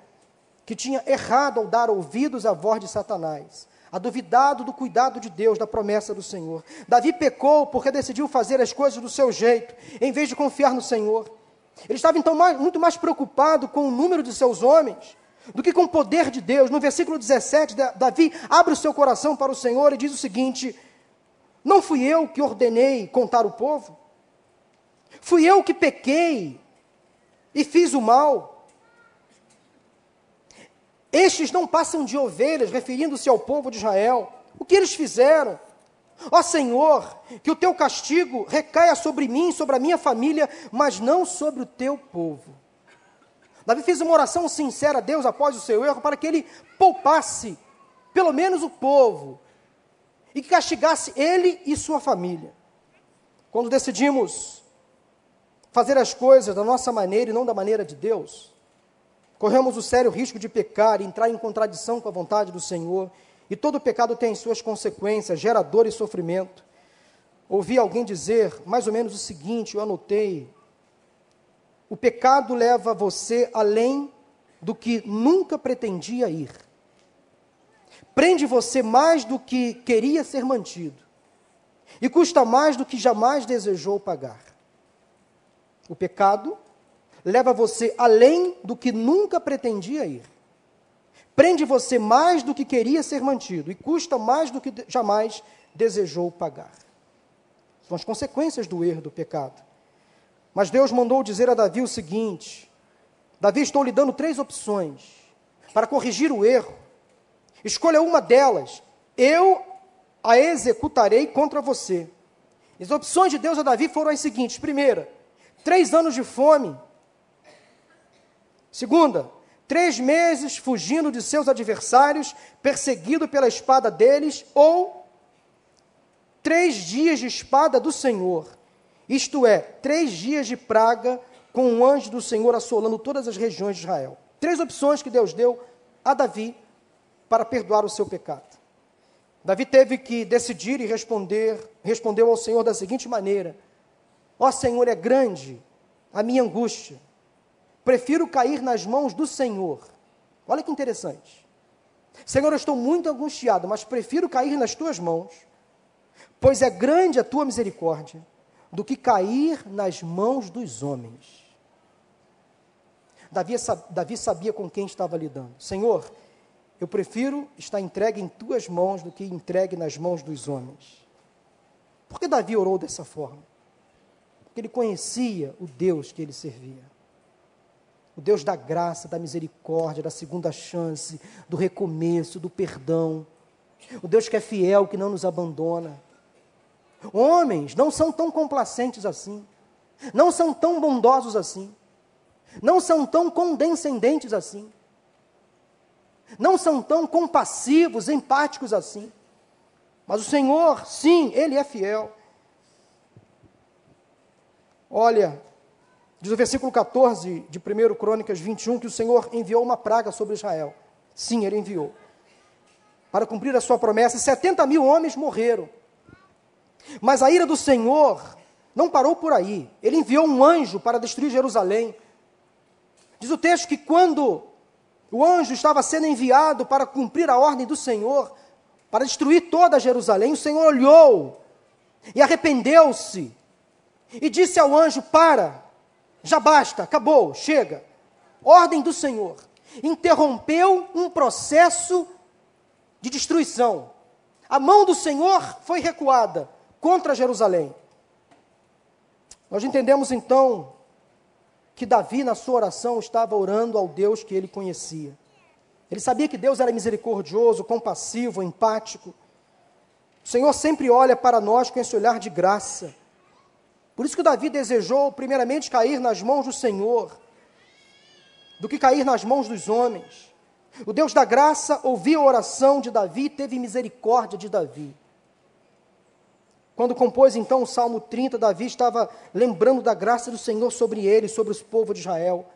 que tinha errado ao dar ouvidos à voz de Satanás, a duvidado do cuidado de Deus, da promessa do Senhor. Davi pecou porque decidiu fazer as coisas do seu jeito, em vez de confiar no Senhor. Ele estava então mais, muito mais preocupado com o número de seus homens do que com o poder de Deus. No versículo 17, Davi abre o seu coração para o Senhor e diz o seguinte: Não fui eu que ordenei contar o povo? Fui eu que pequei e fiz o mal. Estes não passam de ovelhas, referindo-se ao povo de Israel. O que eles fizeram? Ó Senhor, que o teu castigo recaia sobre mim, sobre a minha família, mas não sobre o teu povo. Davi fez uma oração sincera a Deus após o seu erro para que ele poupasse, pelo menos o povo, e que castigasse ele e sua família. Quando decidimos fazer as coisas da nossa maneira e não da maneira de Deus, corremos o sério risco de pecar e entrar em contradição com a vontade do Senhor e todo pecado tem suas consequências, gera dor e sofrimento. Ouvi alguém dizer mais ou menos o seguinte, eu anotei. O pecado leva você além do que nunca pretendia ir. Prende você mais do que queria ser mantido. E custa mais do que jamais desejou pagar. O pecado leva você além do que nunca pretendia ir prende você mais do que queria ser mantido e custa mais do que jamais desejou pagar. São as consequências do erro, do pecado. Mas Deus mandou dizer a Davi o seguinte: Davi, estou lhe dando três opções para corrigir o erro. Escolha uma delas, eu a executarei contra você. As opções de Deus a Davi foram as seguintes: primeira, três anos de fome. Segunda, três meses fugindo de seus adversários, perseguido pela espada deles, ou três dias de espada do Senhor, isto é, três dias de praga com um anjo do Senhor assolando todas as regiões de Israel. Três opções que Deus deu a Davi para perdoar o seu pecado. Davi teve que decidir e responder, respondeu ao Senhor da seguinte maneira: Ó Senhor, é grande a minha angústia Prefiro cair nas mãos do Senhor. Olha que interessante. Senhor, eu estou muito angustiado, mas prefiro cair nas tuas mãos, pois é grande a tua misericórdia, do que cair nas mãos dos homens. Davi, Davi sabia com quem estava lidando. Senhor, eu prefiro estar entregue em tuas mãos do que entregue nas mãos dos homens. Por que Davi orou dessa forma? Porque ele conhecia o Deus que ele servia o Deus da graça, da misericórdia, da segunda chance, do recomeço, do perdão. O Deus que é fiel, que não nos abandona. Homens não são tão complacentes assim. Não são tão bondosos assim. Não são tão condescendentes assim. Não são tão compassivos, empáticos assim. Mas o Senhor, sim, Ele é fiel. Olha, Diz o versículo 14 de 1 Crônicas 21 que o Senhor enviou uma praga sobre Israel. Sim, ele enviou. Para cumprir a sua promessa, 70 mil homens morreram. Mas a ira do Senhor não parou por aí. Ele enviou um anjo para destruir Jerusalém. Diz o texto que quando o anjo estava sendo enviado para cumprir a ordem do Senhor, para destruir toda Jerusalém, o Senhor olhou e arrependeu-se e disse ao anjo: Para, já basta, acabou, chega. Ordem do Senhor. Interrompeu um processo de destruição. A mão do Senhor foi recuada contra Jerusalém. Nós entendemos então que Davi, na sua oração, estava orando ao Deus que ele conhecia. Ele sabia que Deus era misericordioso, compassivo, empático. O Senhor sempre olha para nós com esse olhar de graça. Por isso que Davi desejou, primeiramente, cair nas mãos do Senhor, do que cair nas mãos dos homens. O Deus da graça ouviu a oração de Davi e teve misericórdia de Davi. Quando compôs então o Salmo 30, Davi estava lembrando da graça do Senhor sobre ele, sobre os povos de Israel.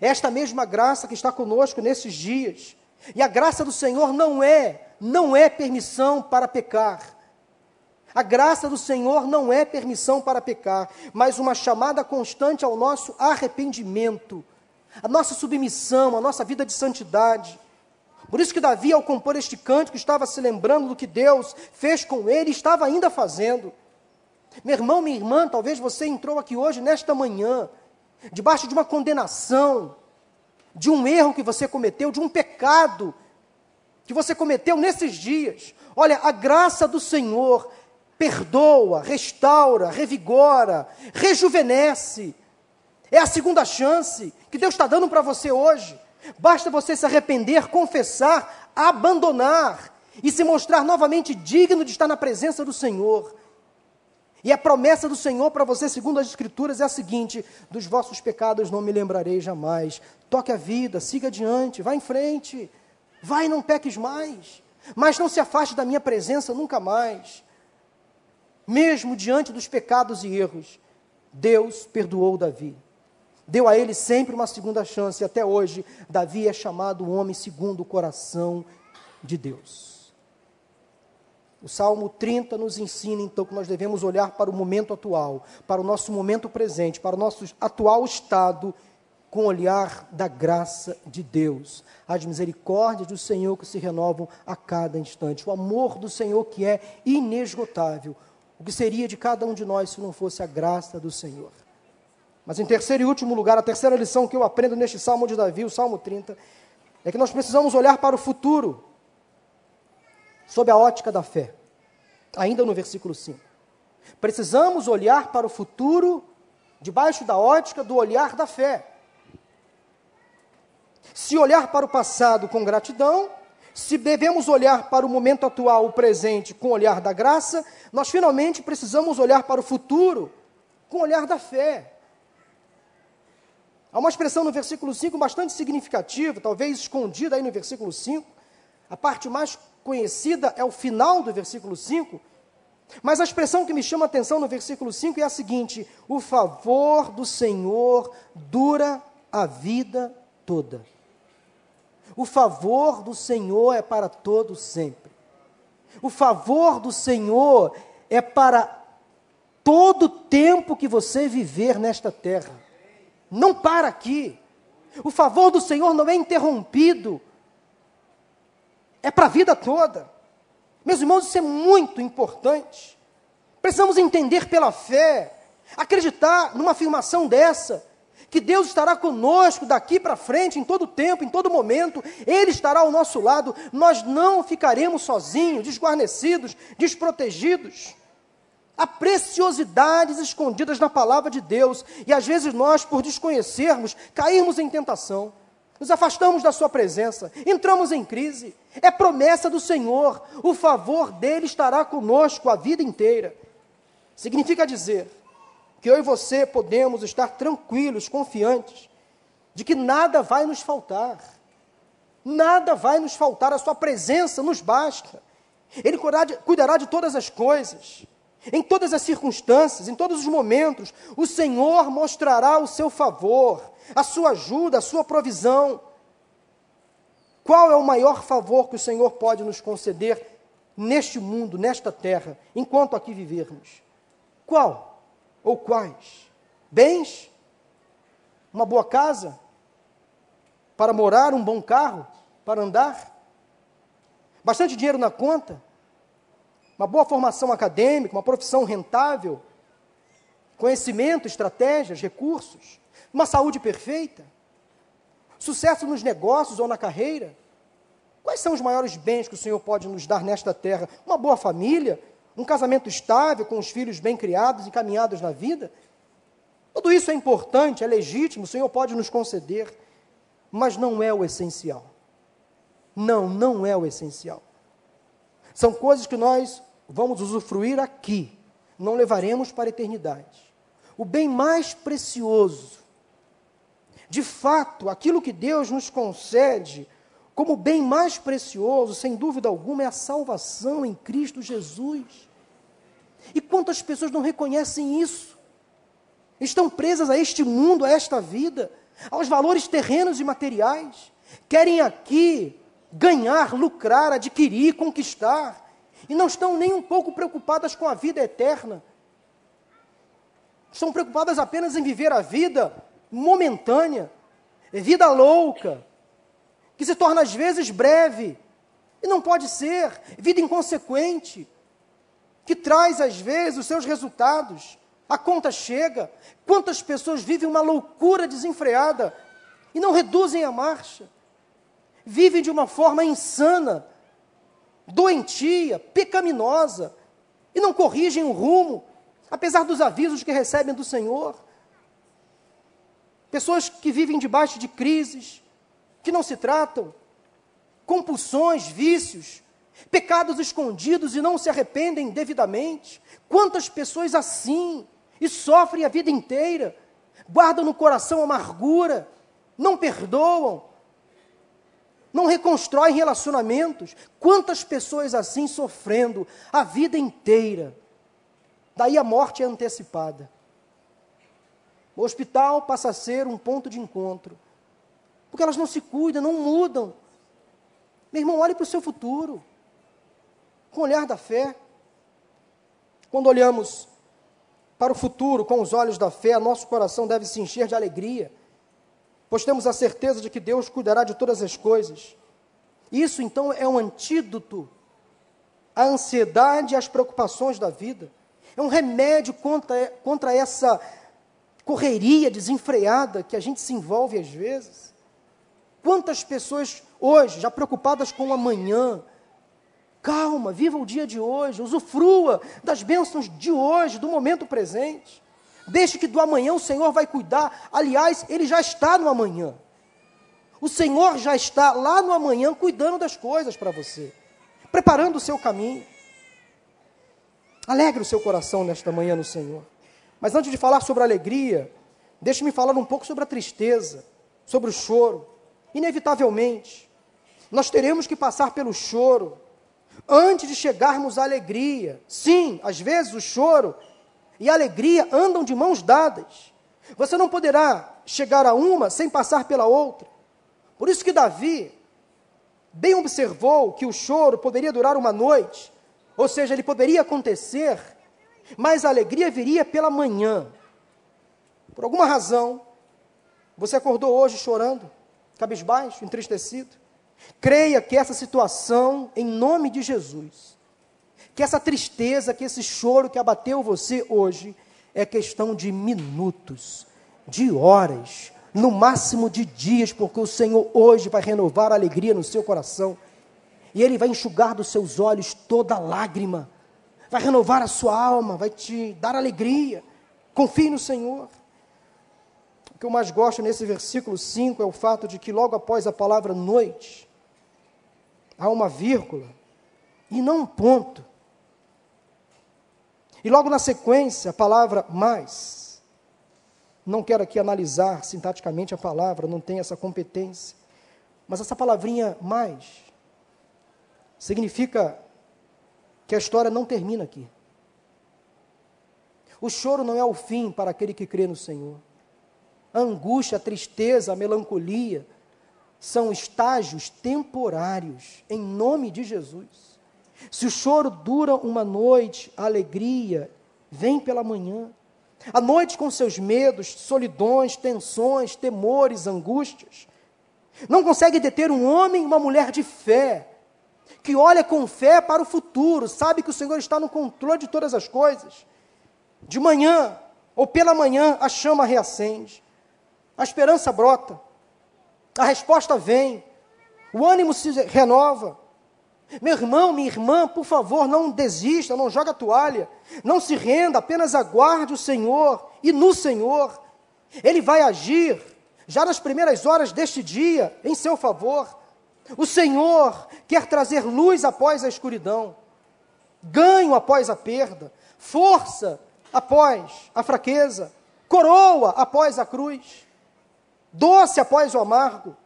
Esta mesma graça que está conosco nesses dias. E a graça do Senhor não é, não é permissão para pecar. A graça do Senhor não é permissão para pecar, mas uma chamada constante ao nosso arrependimento, a nossa submissão, a nossa vida de santidade. Por isso que Davi, ao compor este cântico, estava se lembrando do que Deus fez com ele e estava ainda fazendo. Meu irmão, minha irmã, talvez você entrou aqui hoje, nesta manhã, debaixo de uma condenação, de um erro que você cometeu, de um pecado que você cometeu nesses dias. Olha, a graça do Senhor perdoa, restaura, revigora, rejuvenesce. É a segunda chance que Deus está dando para você hoje. Basta você se arrepender, confessar, abandonar e se mostrar novamente digno de estar na presença do Senhor. E a promessa do Senhor para você, segundo as Escrituras, é a seguinte: dos vossos pecados não me lembrarei jamais. Toque a vida, siga adiante, vá em frente, vai e não peques mais, mas não se afaste da minha presença nunca mais. Mesmo diante dos pecados e erros, Deus perdoou Davi. Deu a ele sempre uma segunda chance, e até hoje, Davi é chamado o homem segundo o coração de Deus. O Salmo 30 nos ensina então que nós devemos olhar para o momento atual, para o nosso momento presente, para o nosso atual estado, com o olhar da graça de Deus, as misericórdias do Senhor que se renovam a cada instante, o amor do Senhor que é inesgotável. O que seria de cada um de nós se não fosse a graça do Senhor? Mas em terceiro e último lugar, a terceira lição que eu aprendo neste Salmo de Davi, o Salmo 30, é que nós precisamos olhar para o futuro sob a ótica da fé. Ainda no versículo 5. Precisamos olhar para o futuro debaixo da ótica do olhar da fé. Se olhar para o passado com gratidão, se devemos olhar para o momento atual, o presente, com o olhar da graça, nós finalmente precisamos olhar para o futuro com o olhar da fé. Há uma expressão no versículo 5 bastante significativa, talvez escondida aí no versículo 5. A parte mais conhecida é o final do versículo 5, mas a expressão que me chama a atenção no versículo 5 é a seguinte: o favor do Senhor dura a vida toda. O favor do Senhor é para todo sempre. O favor do Senhor é para todo o tempo que você viver nesta terra. Não para aqui. O favor do Senhor não é interrompido é para a vida toda. Meus irmãos, isso é muito importante. Precisamos entender pela fé, acreditar numa afirmação dessa, que Deus estará conosco daqui para frente, em todo tempo, em todo momento, Ele estará ao nosso lado, nós não ficaremos sozinhos, desguarnecidos, desprotegidos. Há preciosidades escondidas na palavra de Deus, e às vezes nós, por desconhecermos, caímos em tentação nos afastamos da Sua presença, entramos em crise. É promessa do Senhor, o favor dele estará conosco a vida inteira. Significa dizer que eu e você podemos estar tranquilos, confiantes, de que nada vai nos faltar. Nada vai nos faltar, a Sua presença nos basta. Ele cuidará de todas as coisas. Em todas as circunstâncias, em todos os momentos, o Senhor mostrará o seu favor, a sua ajuda, a sua provisão. Qual é o maior favor que o Senhor pode nos conceder neste mundo, nesta terra, enquanto aqui vivermos? Qual? Ou quais? Bens? Uma boa casa? Para morar, um bom carro? Para andar? Bastante dinheiro na conta? Uma boa formação acadêmica, uma profissão rentável? Conhecimento, estratégias, recursos? Uma saúde perfeita? Sucesso nos negócios ou na carreira? Quais são os maiores bens que o Senhor pode nos dar nesta terra? Uma boa família? Um casamento estável, com os filhos bem criados e caminhados na vida? Tudo isso é importante, é legítimo, o Senhor pode nos conceder, mas não é o essencial. Não, não é o essencial. São coisas que nós vamos usufruir aqui, não levaremos para a eternidade. O bem mais precioso de fato, aquilo que Deus nos concede como bem mais precioso, sem dúvida alguma, é a salvação em Cristo Jesus. E quantas pessoas não reconhecem isso? Estão presas a este mundo, a esta vida, aos valores terrenos e materiais. Querem aqui ganhar, lucrar, adquirir, conquistar. E não estão nem um pouco preocupadas com a vida eterna. Estão preocupadas apenas em viver a vida momentânea, vida louca, que se torna às vezes breve, e não pode ser, vida inconsequente, que traz às vezes os seus resultados, a conta chega. Quantas pessoas vivem uma loucura desenfreada e não reduzem a marcha? Vivem de uma forma insana, doentia, pecaminosa, e não corrigem o rumo, apesar dos avisos que recebem do Senhor. Pessoas que vivem debaixo de crises, que não se tratam, compulsões, vícios, pecados escondidos e não se arrependem devidamente. Quantas pessoas assim e sofrem a vida inteira, guardam no coração amargura, não perdoam, não reconstroem relacionamentos. Quantas pessoas assim sofrendo a vida inteira. Daí a morte é antecipada. O hospital passa a ser um ponto de encontro. Porque elas não se cuidam, não mudam. Meu irmão, olhe para o seu futuro. Com o olhar da fé. Quando olhamos para o futuro com os olhos da fé, nosso coração deve se encher de alegria, pois temos a certeza de que Deus cuidará de todas as coisas. Isso então é um antídoto à ansiedade e às preocupações da vida. É um remédio contra, contra essa correria desenfreada que a gente se envolve às vezes. Quantas pessoas hoje já preocupadas com o amanhã, Calma, viva o dia de hoje, usufrua das bênçãos de hoje, do momento presente. Deixe que do amanhã o Senhor vai cuidar. Aliás, Ele já está no amanhã. O Senhor já está lá no amanhã cuidando das coisas para você, preparando o seu caminho. Alegre o seu coração nesta manhã no Senhor. Mas antes de falar sobre a alegria, deixe-me falar um pouco sobre a tristeza, sobre o choro. Inevitavelmente, nós teremos que passar pelo choro antes de chegarmos à alegria. Sim, às vezes o choro e a alegria andam de mãos dadas. Você não poderá chegar a uma sem passar pela outra. Por isso que Davi bem observou que o choro poderia durar uma noite, ou seja, ele poderia acontecer, mas a alegria viria pela manhã. Por alguma razão, você acordou hoje chorando, cabisbaixo, entristecido. Creia que essa situação, em nome de Jesus, que essa tristeza, que esse choro que abateu você hoje, é questão de minutos, de horas, no máximo de dias, porque o Senhor hoje vai renovar a alegria no seu coração, e Ele vai enxugar dos seus olhos toda lágrima, vai renovar a sua alma, vai te dar alegria. Confie no Senhor. Que eu mais gosto nesse versículo 5 é o fato de que logo após a palavra noite, há uma vírgula e não um ponto. E logo na sequência, a palavra mais. Não quero aqui analisar sintaticamente a palavra, não tenho essa competência. Mas essa palavrinha mais significa que a história não termina aqui. O choro não é o fim para aquele que crê no Senhor. A angústia, a tristeza, a melancolia, são estágios temporários, em nome de Jesus. Se o choro dura uma noite, a alegria vem pela manhã. A noite com seus medos, solidões, tensões, temores, angústias. Não consegue deter um homem e uma mulher de fé, que olha com fé para o futuro, sabe que o Senhor está no controle de todas as coisas. De manhã ou pela manhã, a chama reacende, a esperança brota, a resposta vem, o ânimo se renova. Meu irmão, minha irmã, por favor, não desista, não joga a toalha, não se renda, apenas aguarde o Senhor e no Senhor. Ele vai agir já nas primeiras horas deste dia em seu favor. O Senhor quer trazer luz após a escuridão, ganho após a perda, força após a fraqueza, coroa após a cruz doce após o amargo,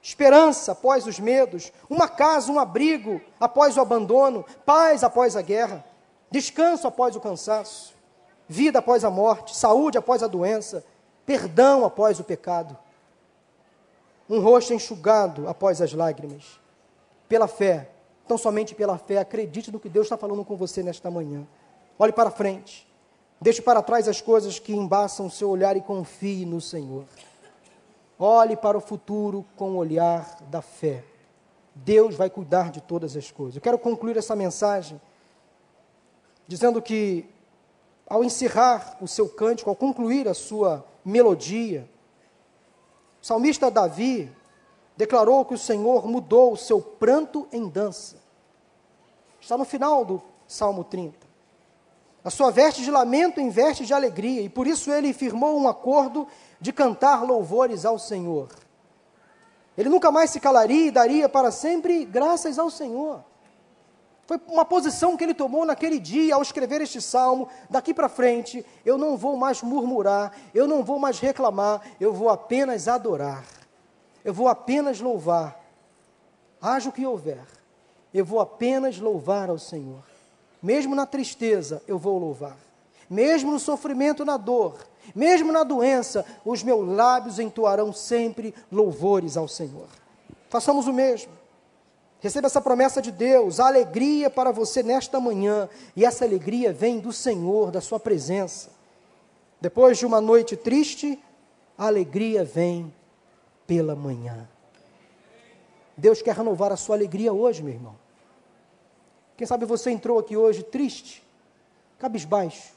esperança após os medos, uma casa, um abrigo após o abandono, paz após a guerra, descanso após o cansaço, vida após a morte, saúde após a doença, perdão após o pecado, um rosto enxugado após as lágrimas, pela fé, tão somente pela fé, acredite no que Deus está falando com você nesta manhã. Olhe para frente, deixe para trás as coisas que embaçam o seu olhar e confie no Senhor. Olhe para o futuro com o olhar da fé. Deus vai cuidar de todas as coisas. Eu quero concluir essa mensagem dizendo que, ao encerrar o seu cântico, ao concluir a sua melodia, o salmista Davi declarou que o Senhor mudou o seu pranto em dança. Está no final do Salmo 30. A sua veste de lamento em veste de alegria, e por isso ele firmou um acordo de cantar louvores ao Senhor. Ele nunca mais se calaria e daria para sempre graças ao Senhor. Foi uma posição que ele tomou naquele dia ao escrever este salmo. Daqui para frente, eu não vou mais murmurar, eu não vou mais reclamar, eu vou apenas adorar. Eu vou apenas louvar. Haja o que houver, eu vou apenas louvar ao Senhor. Mesmo na tristeza, eu vou louvar. Mesmo no sofrimento, na dor, mesmo na doença, os meus lábios entoarão sempre louvores ao Senhor. Façamos o mesmo. Receba essa promessa de Deus, a alegria para você nesta manhã, e essa alegria vem do Senhor, da Sua presença. Depois de uma noite triste, a alegria vem pela manhã. Deus quer renovar a sua alegria hoje, meu irmão. Quem sabe você entrou aqui hoje triste, cabisbaixo,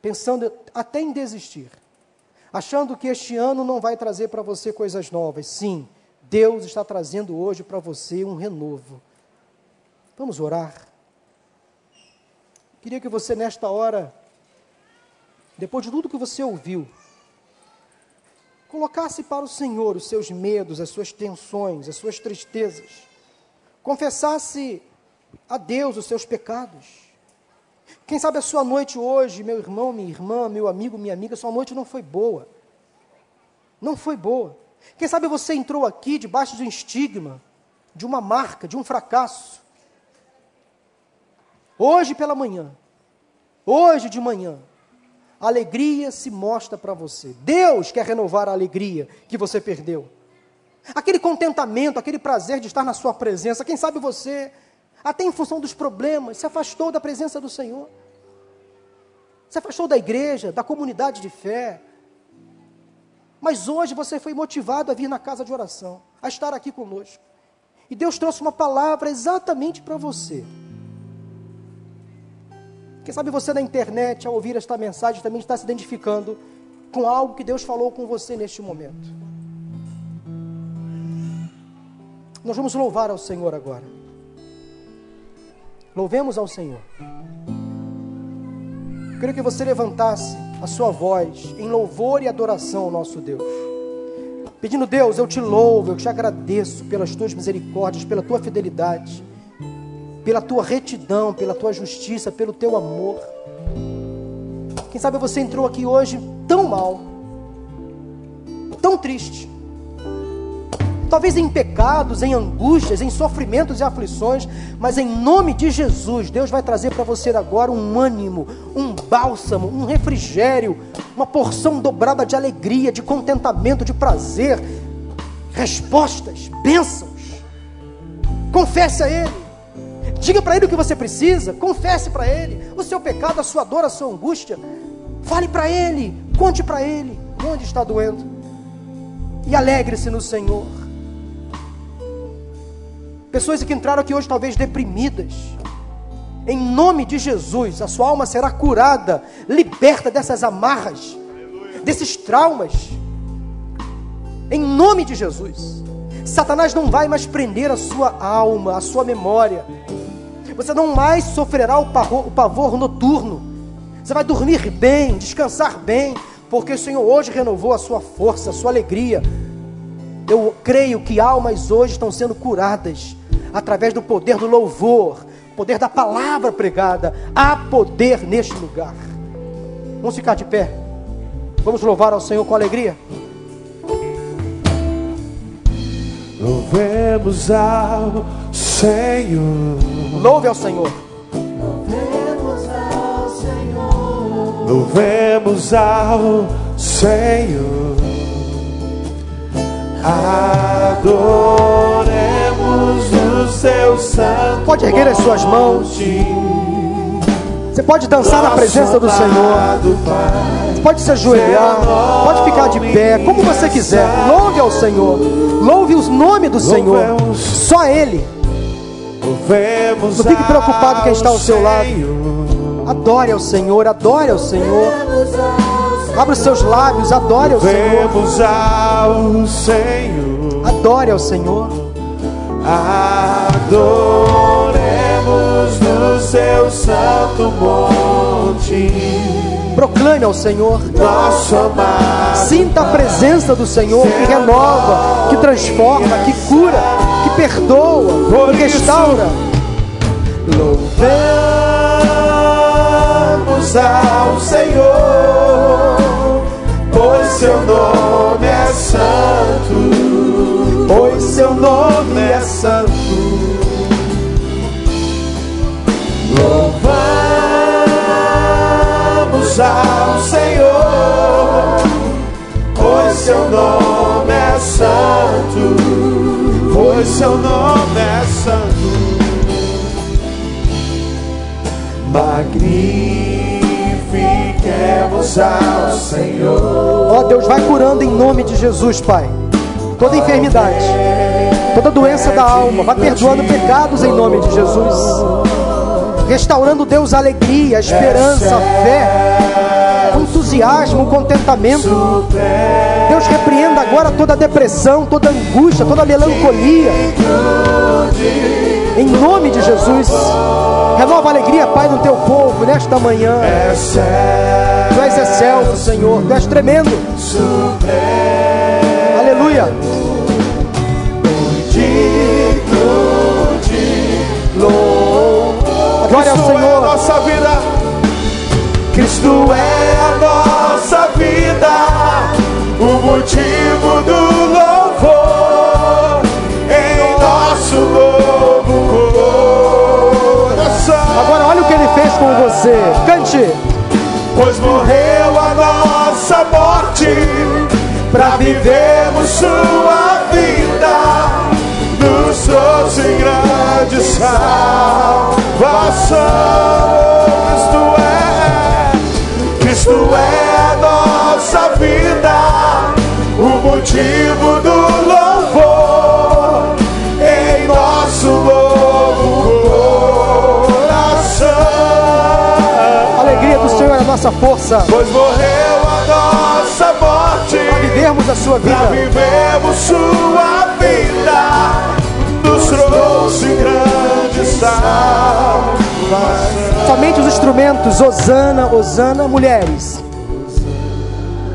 pensando até em desistir, achando que este ano não vai trazer para você coisas novas. Sim, Deus está trazendo hoje para você um renovo. Vamos orar. Queria que você, nesta hora, depois de tudo que você ouviu, colocasse para o Senhor os seus medos, as suas tensões, as suas tristezas, confessasse a Deus os seus pecados. Quem sabe a sua noite hoje, meu irmão, minha irmã, meu amigo, minha amiga, sua noite não foi boa. Não foi boa. Quem sabe você entrou aqui debaixo de um estigma, de uma marca, de um fracasso. Hoje pela manhã, hoje de manhã, a alegria se mostra para você. Deus quer renovar a alegria que você perdeu. Aquele contentamento, aquele prazer de estar na sua presença. Quem sabe você, até em função dos problemas, se afastou da presença do Senhor. Se afastou da igreja, da comunidade de fé, mas hoje você foi motivado a vir na casa de oração, a estar aqui conosco. E Deus trouxe uma palavra exatamente para você. Quem sabe você na internet, ao ouvir esta mensagem, também está se identificando com algo que Deus falou com você neste momento. Nós vamos louvar ao Senhor agora. Louvemos ao Senhor. Eu queria que você levantasse a sua voz em louvor e adoração ao nosso Deus. Pedindo, Deus, eu te louvo, eu te agradeço pelas tuas misericórdias, pela tua fidelidade, pela tua retidão, pela tua justiça, pelo teu amor. Quem sabe você entrou aqui hoje tão mal, tão triste, talvez em pecados, em angústias, em sofrimentos e aflições, mas em nome de Jesus, Deus vai trazer para você agora um ânimo, um bálsamo, um refrigério, uma porção dobrada de alegria, de contentamento, de prazer, respostas, bênçãos. Confesse a Ele. Diga para Ele o que você precisa, confesse para Ele o seu pecado, a sua dor, a sua angústia. Fale para Ele, conte para Ele onde está doendo. E alegre-se no Senhor. Pessoas que entraram aqui hoje talvez deprimidas. Em nome de Jesus, a sua alma será curada, liberta dessas amarras, desses traumas. Em nome de Jesus. Satanás não vai mais prender a sua alma, a sua memória. Você não mais sofrerá o pavor, o pavor noturno. Você vai dormir bem, descansar bem, porque o Senhor hoje renovou a sua força, a sua alegria. Eu creio que almas hoje estão sendo curadas através do poder do louvor, poder da palavra pregada. Há poder neste lugar. Vamos ficar de pé. Vamos louvar ao Senhor com alegria. Louvemos ao Senhor. Louve ao Senhor. Louvemos ao Senhor. Adoremos o seu santo. Pode erguer as suas mãos. Você pode dançar na presença do Senhor. Você pode se ajoelhar. Pode ficar de pé, como você quiser. Louve ao Senhor. Louve o nome do Senhor. Só Ele. Não fique preocupado quem está ao seu lado. Adore ao Senhor. Adore ao Senhor. Abra os seus lábios. Adore ao Senhor. Ao Senhor. Adore ao Senhor. Adoremos no seu santo monte, Proclame ao Senhor. Sinta a presença do Senhor que renova, que transforma, que cura, que perdoa, que restaura. Louvemos ao Senhor, pois seu nome é santo, pois seu nome é santo. Louvamos ao Senhor, nome de Jesus, Pai. Toda enfermidade, toda doença da alma, vai perdoando pecados em nome de Jesus. Restaurando, Deus, a alegria, a esperança, a fé, o entusiasmo, o contentamento. Deus, repreenda agora toda depressão, toda angústia, toda melancolia. Em nome de Jesus. Renova a alegria, Pai, no teu povo nesta manhã. Tu és excelso, Senhor. Tu és tremendo. Aleluia. Glória ao Cristo é a Senhor. nossa vida. Cristo é a nossa vida, o motivo do louvor em nosso novo coração. Agora olha o que ele fez com você. Cante. Pois morreu a nossa morte, para vivermos sua vida, nos trouxe grande salvação. Cristo é, Cristo é a nossa vida, o motivo do louvor do Senhor é a nossa força. Pois morreu a nossa morte, Para vivermos a sua para vida. vivermos sua vida, nos trouxe grande salvação. Somente os instrumentos. Osana, Osana, mulheres.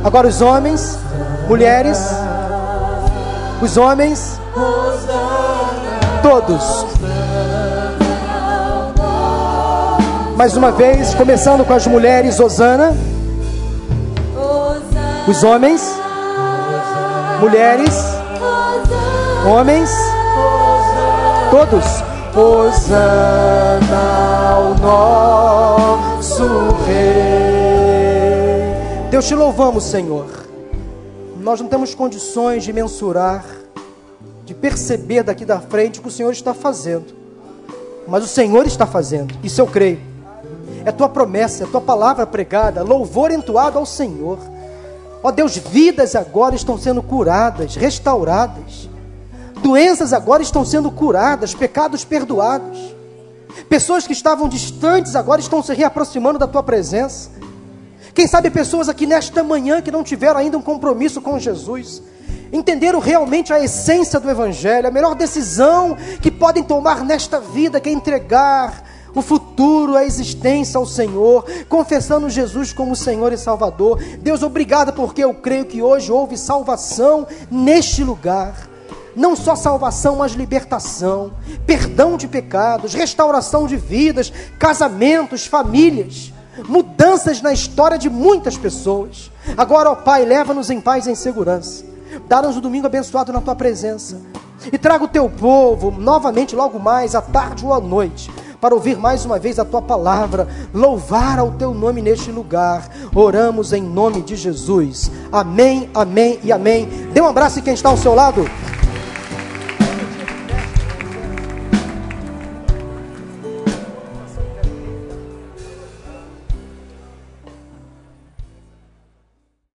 Agora os homens, mulheres. Os homens. Todos. Mais uma vez, começando com as mulheres, Osana. Os homens, mulheres, homens, todos. Osana ao nosso Rei. Deus te louvamos, Senhor. Nós não temos condições de mensurar, de perceber daqui da frente o que o Senhor está fazendo. Mas o Senhor está fazendo, isso eu creio. É tua promessa, é tua palavra pregada, louvor entoado ao Senhor. Ó Deus, vidas agora estão sendo curadas, restauradas. Doenças agora estão sendo curadas, pecados perdoados. Pessoas que estavam distantes agora estão se reaproximando da tua presença. Quem sabe pessoas aqui nesta manhã que não tiveram ainda um compromisso com Jesus, entenderam realmente a essência do Evangelho, a melhor decisão que podem tomar nesta vida que é entregar o futuro, a existência ao Senhor, confessando Jesus como Senhor e Salvador. Deus, obrigado porque eu creio que hoje houve salvação neste lugar. Não só salvação, mas libertação, perdão de pecados, restauração de vidas, casamentos, famílias, mudanças na história de muitas pessoas. Agora, ó Pai, leva-nos em paz e em segurança. Dá-nos o domingo abençoado na tua presença. E traga o teu povo novamente, logo mais, à tarde ou à noite, para ouvir mais uma vez a tua palavra, louvar ao teu nome neste lugar. Oramos em nome de Jesus. Amém, amém e amém. Dê um abraço em quem está ao seu lado.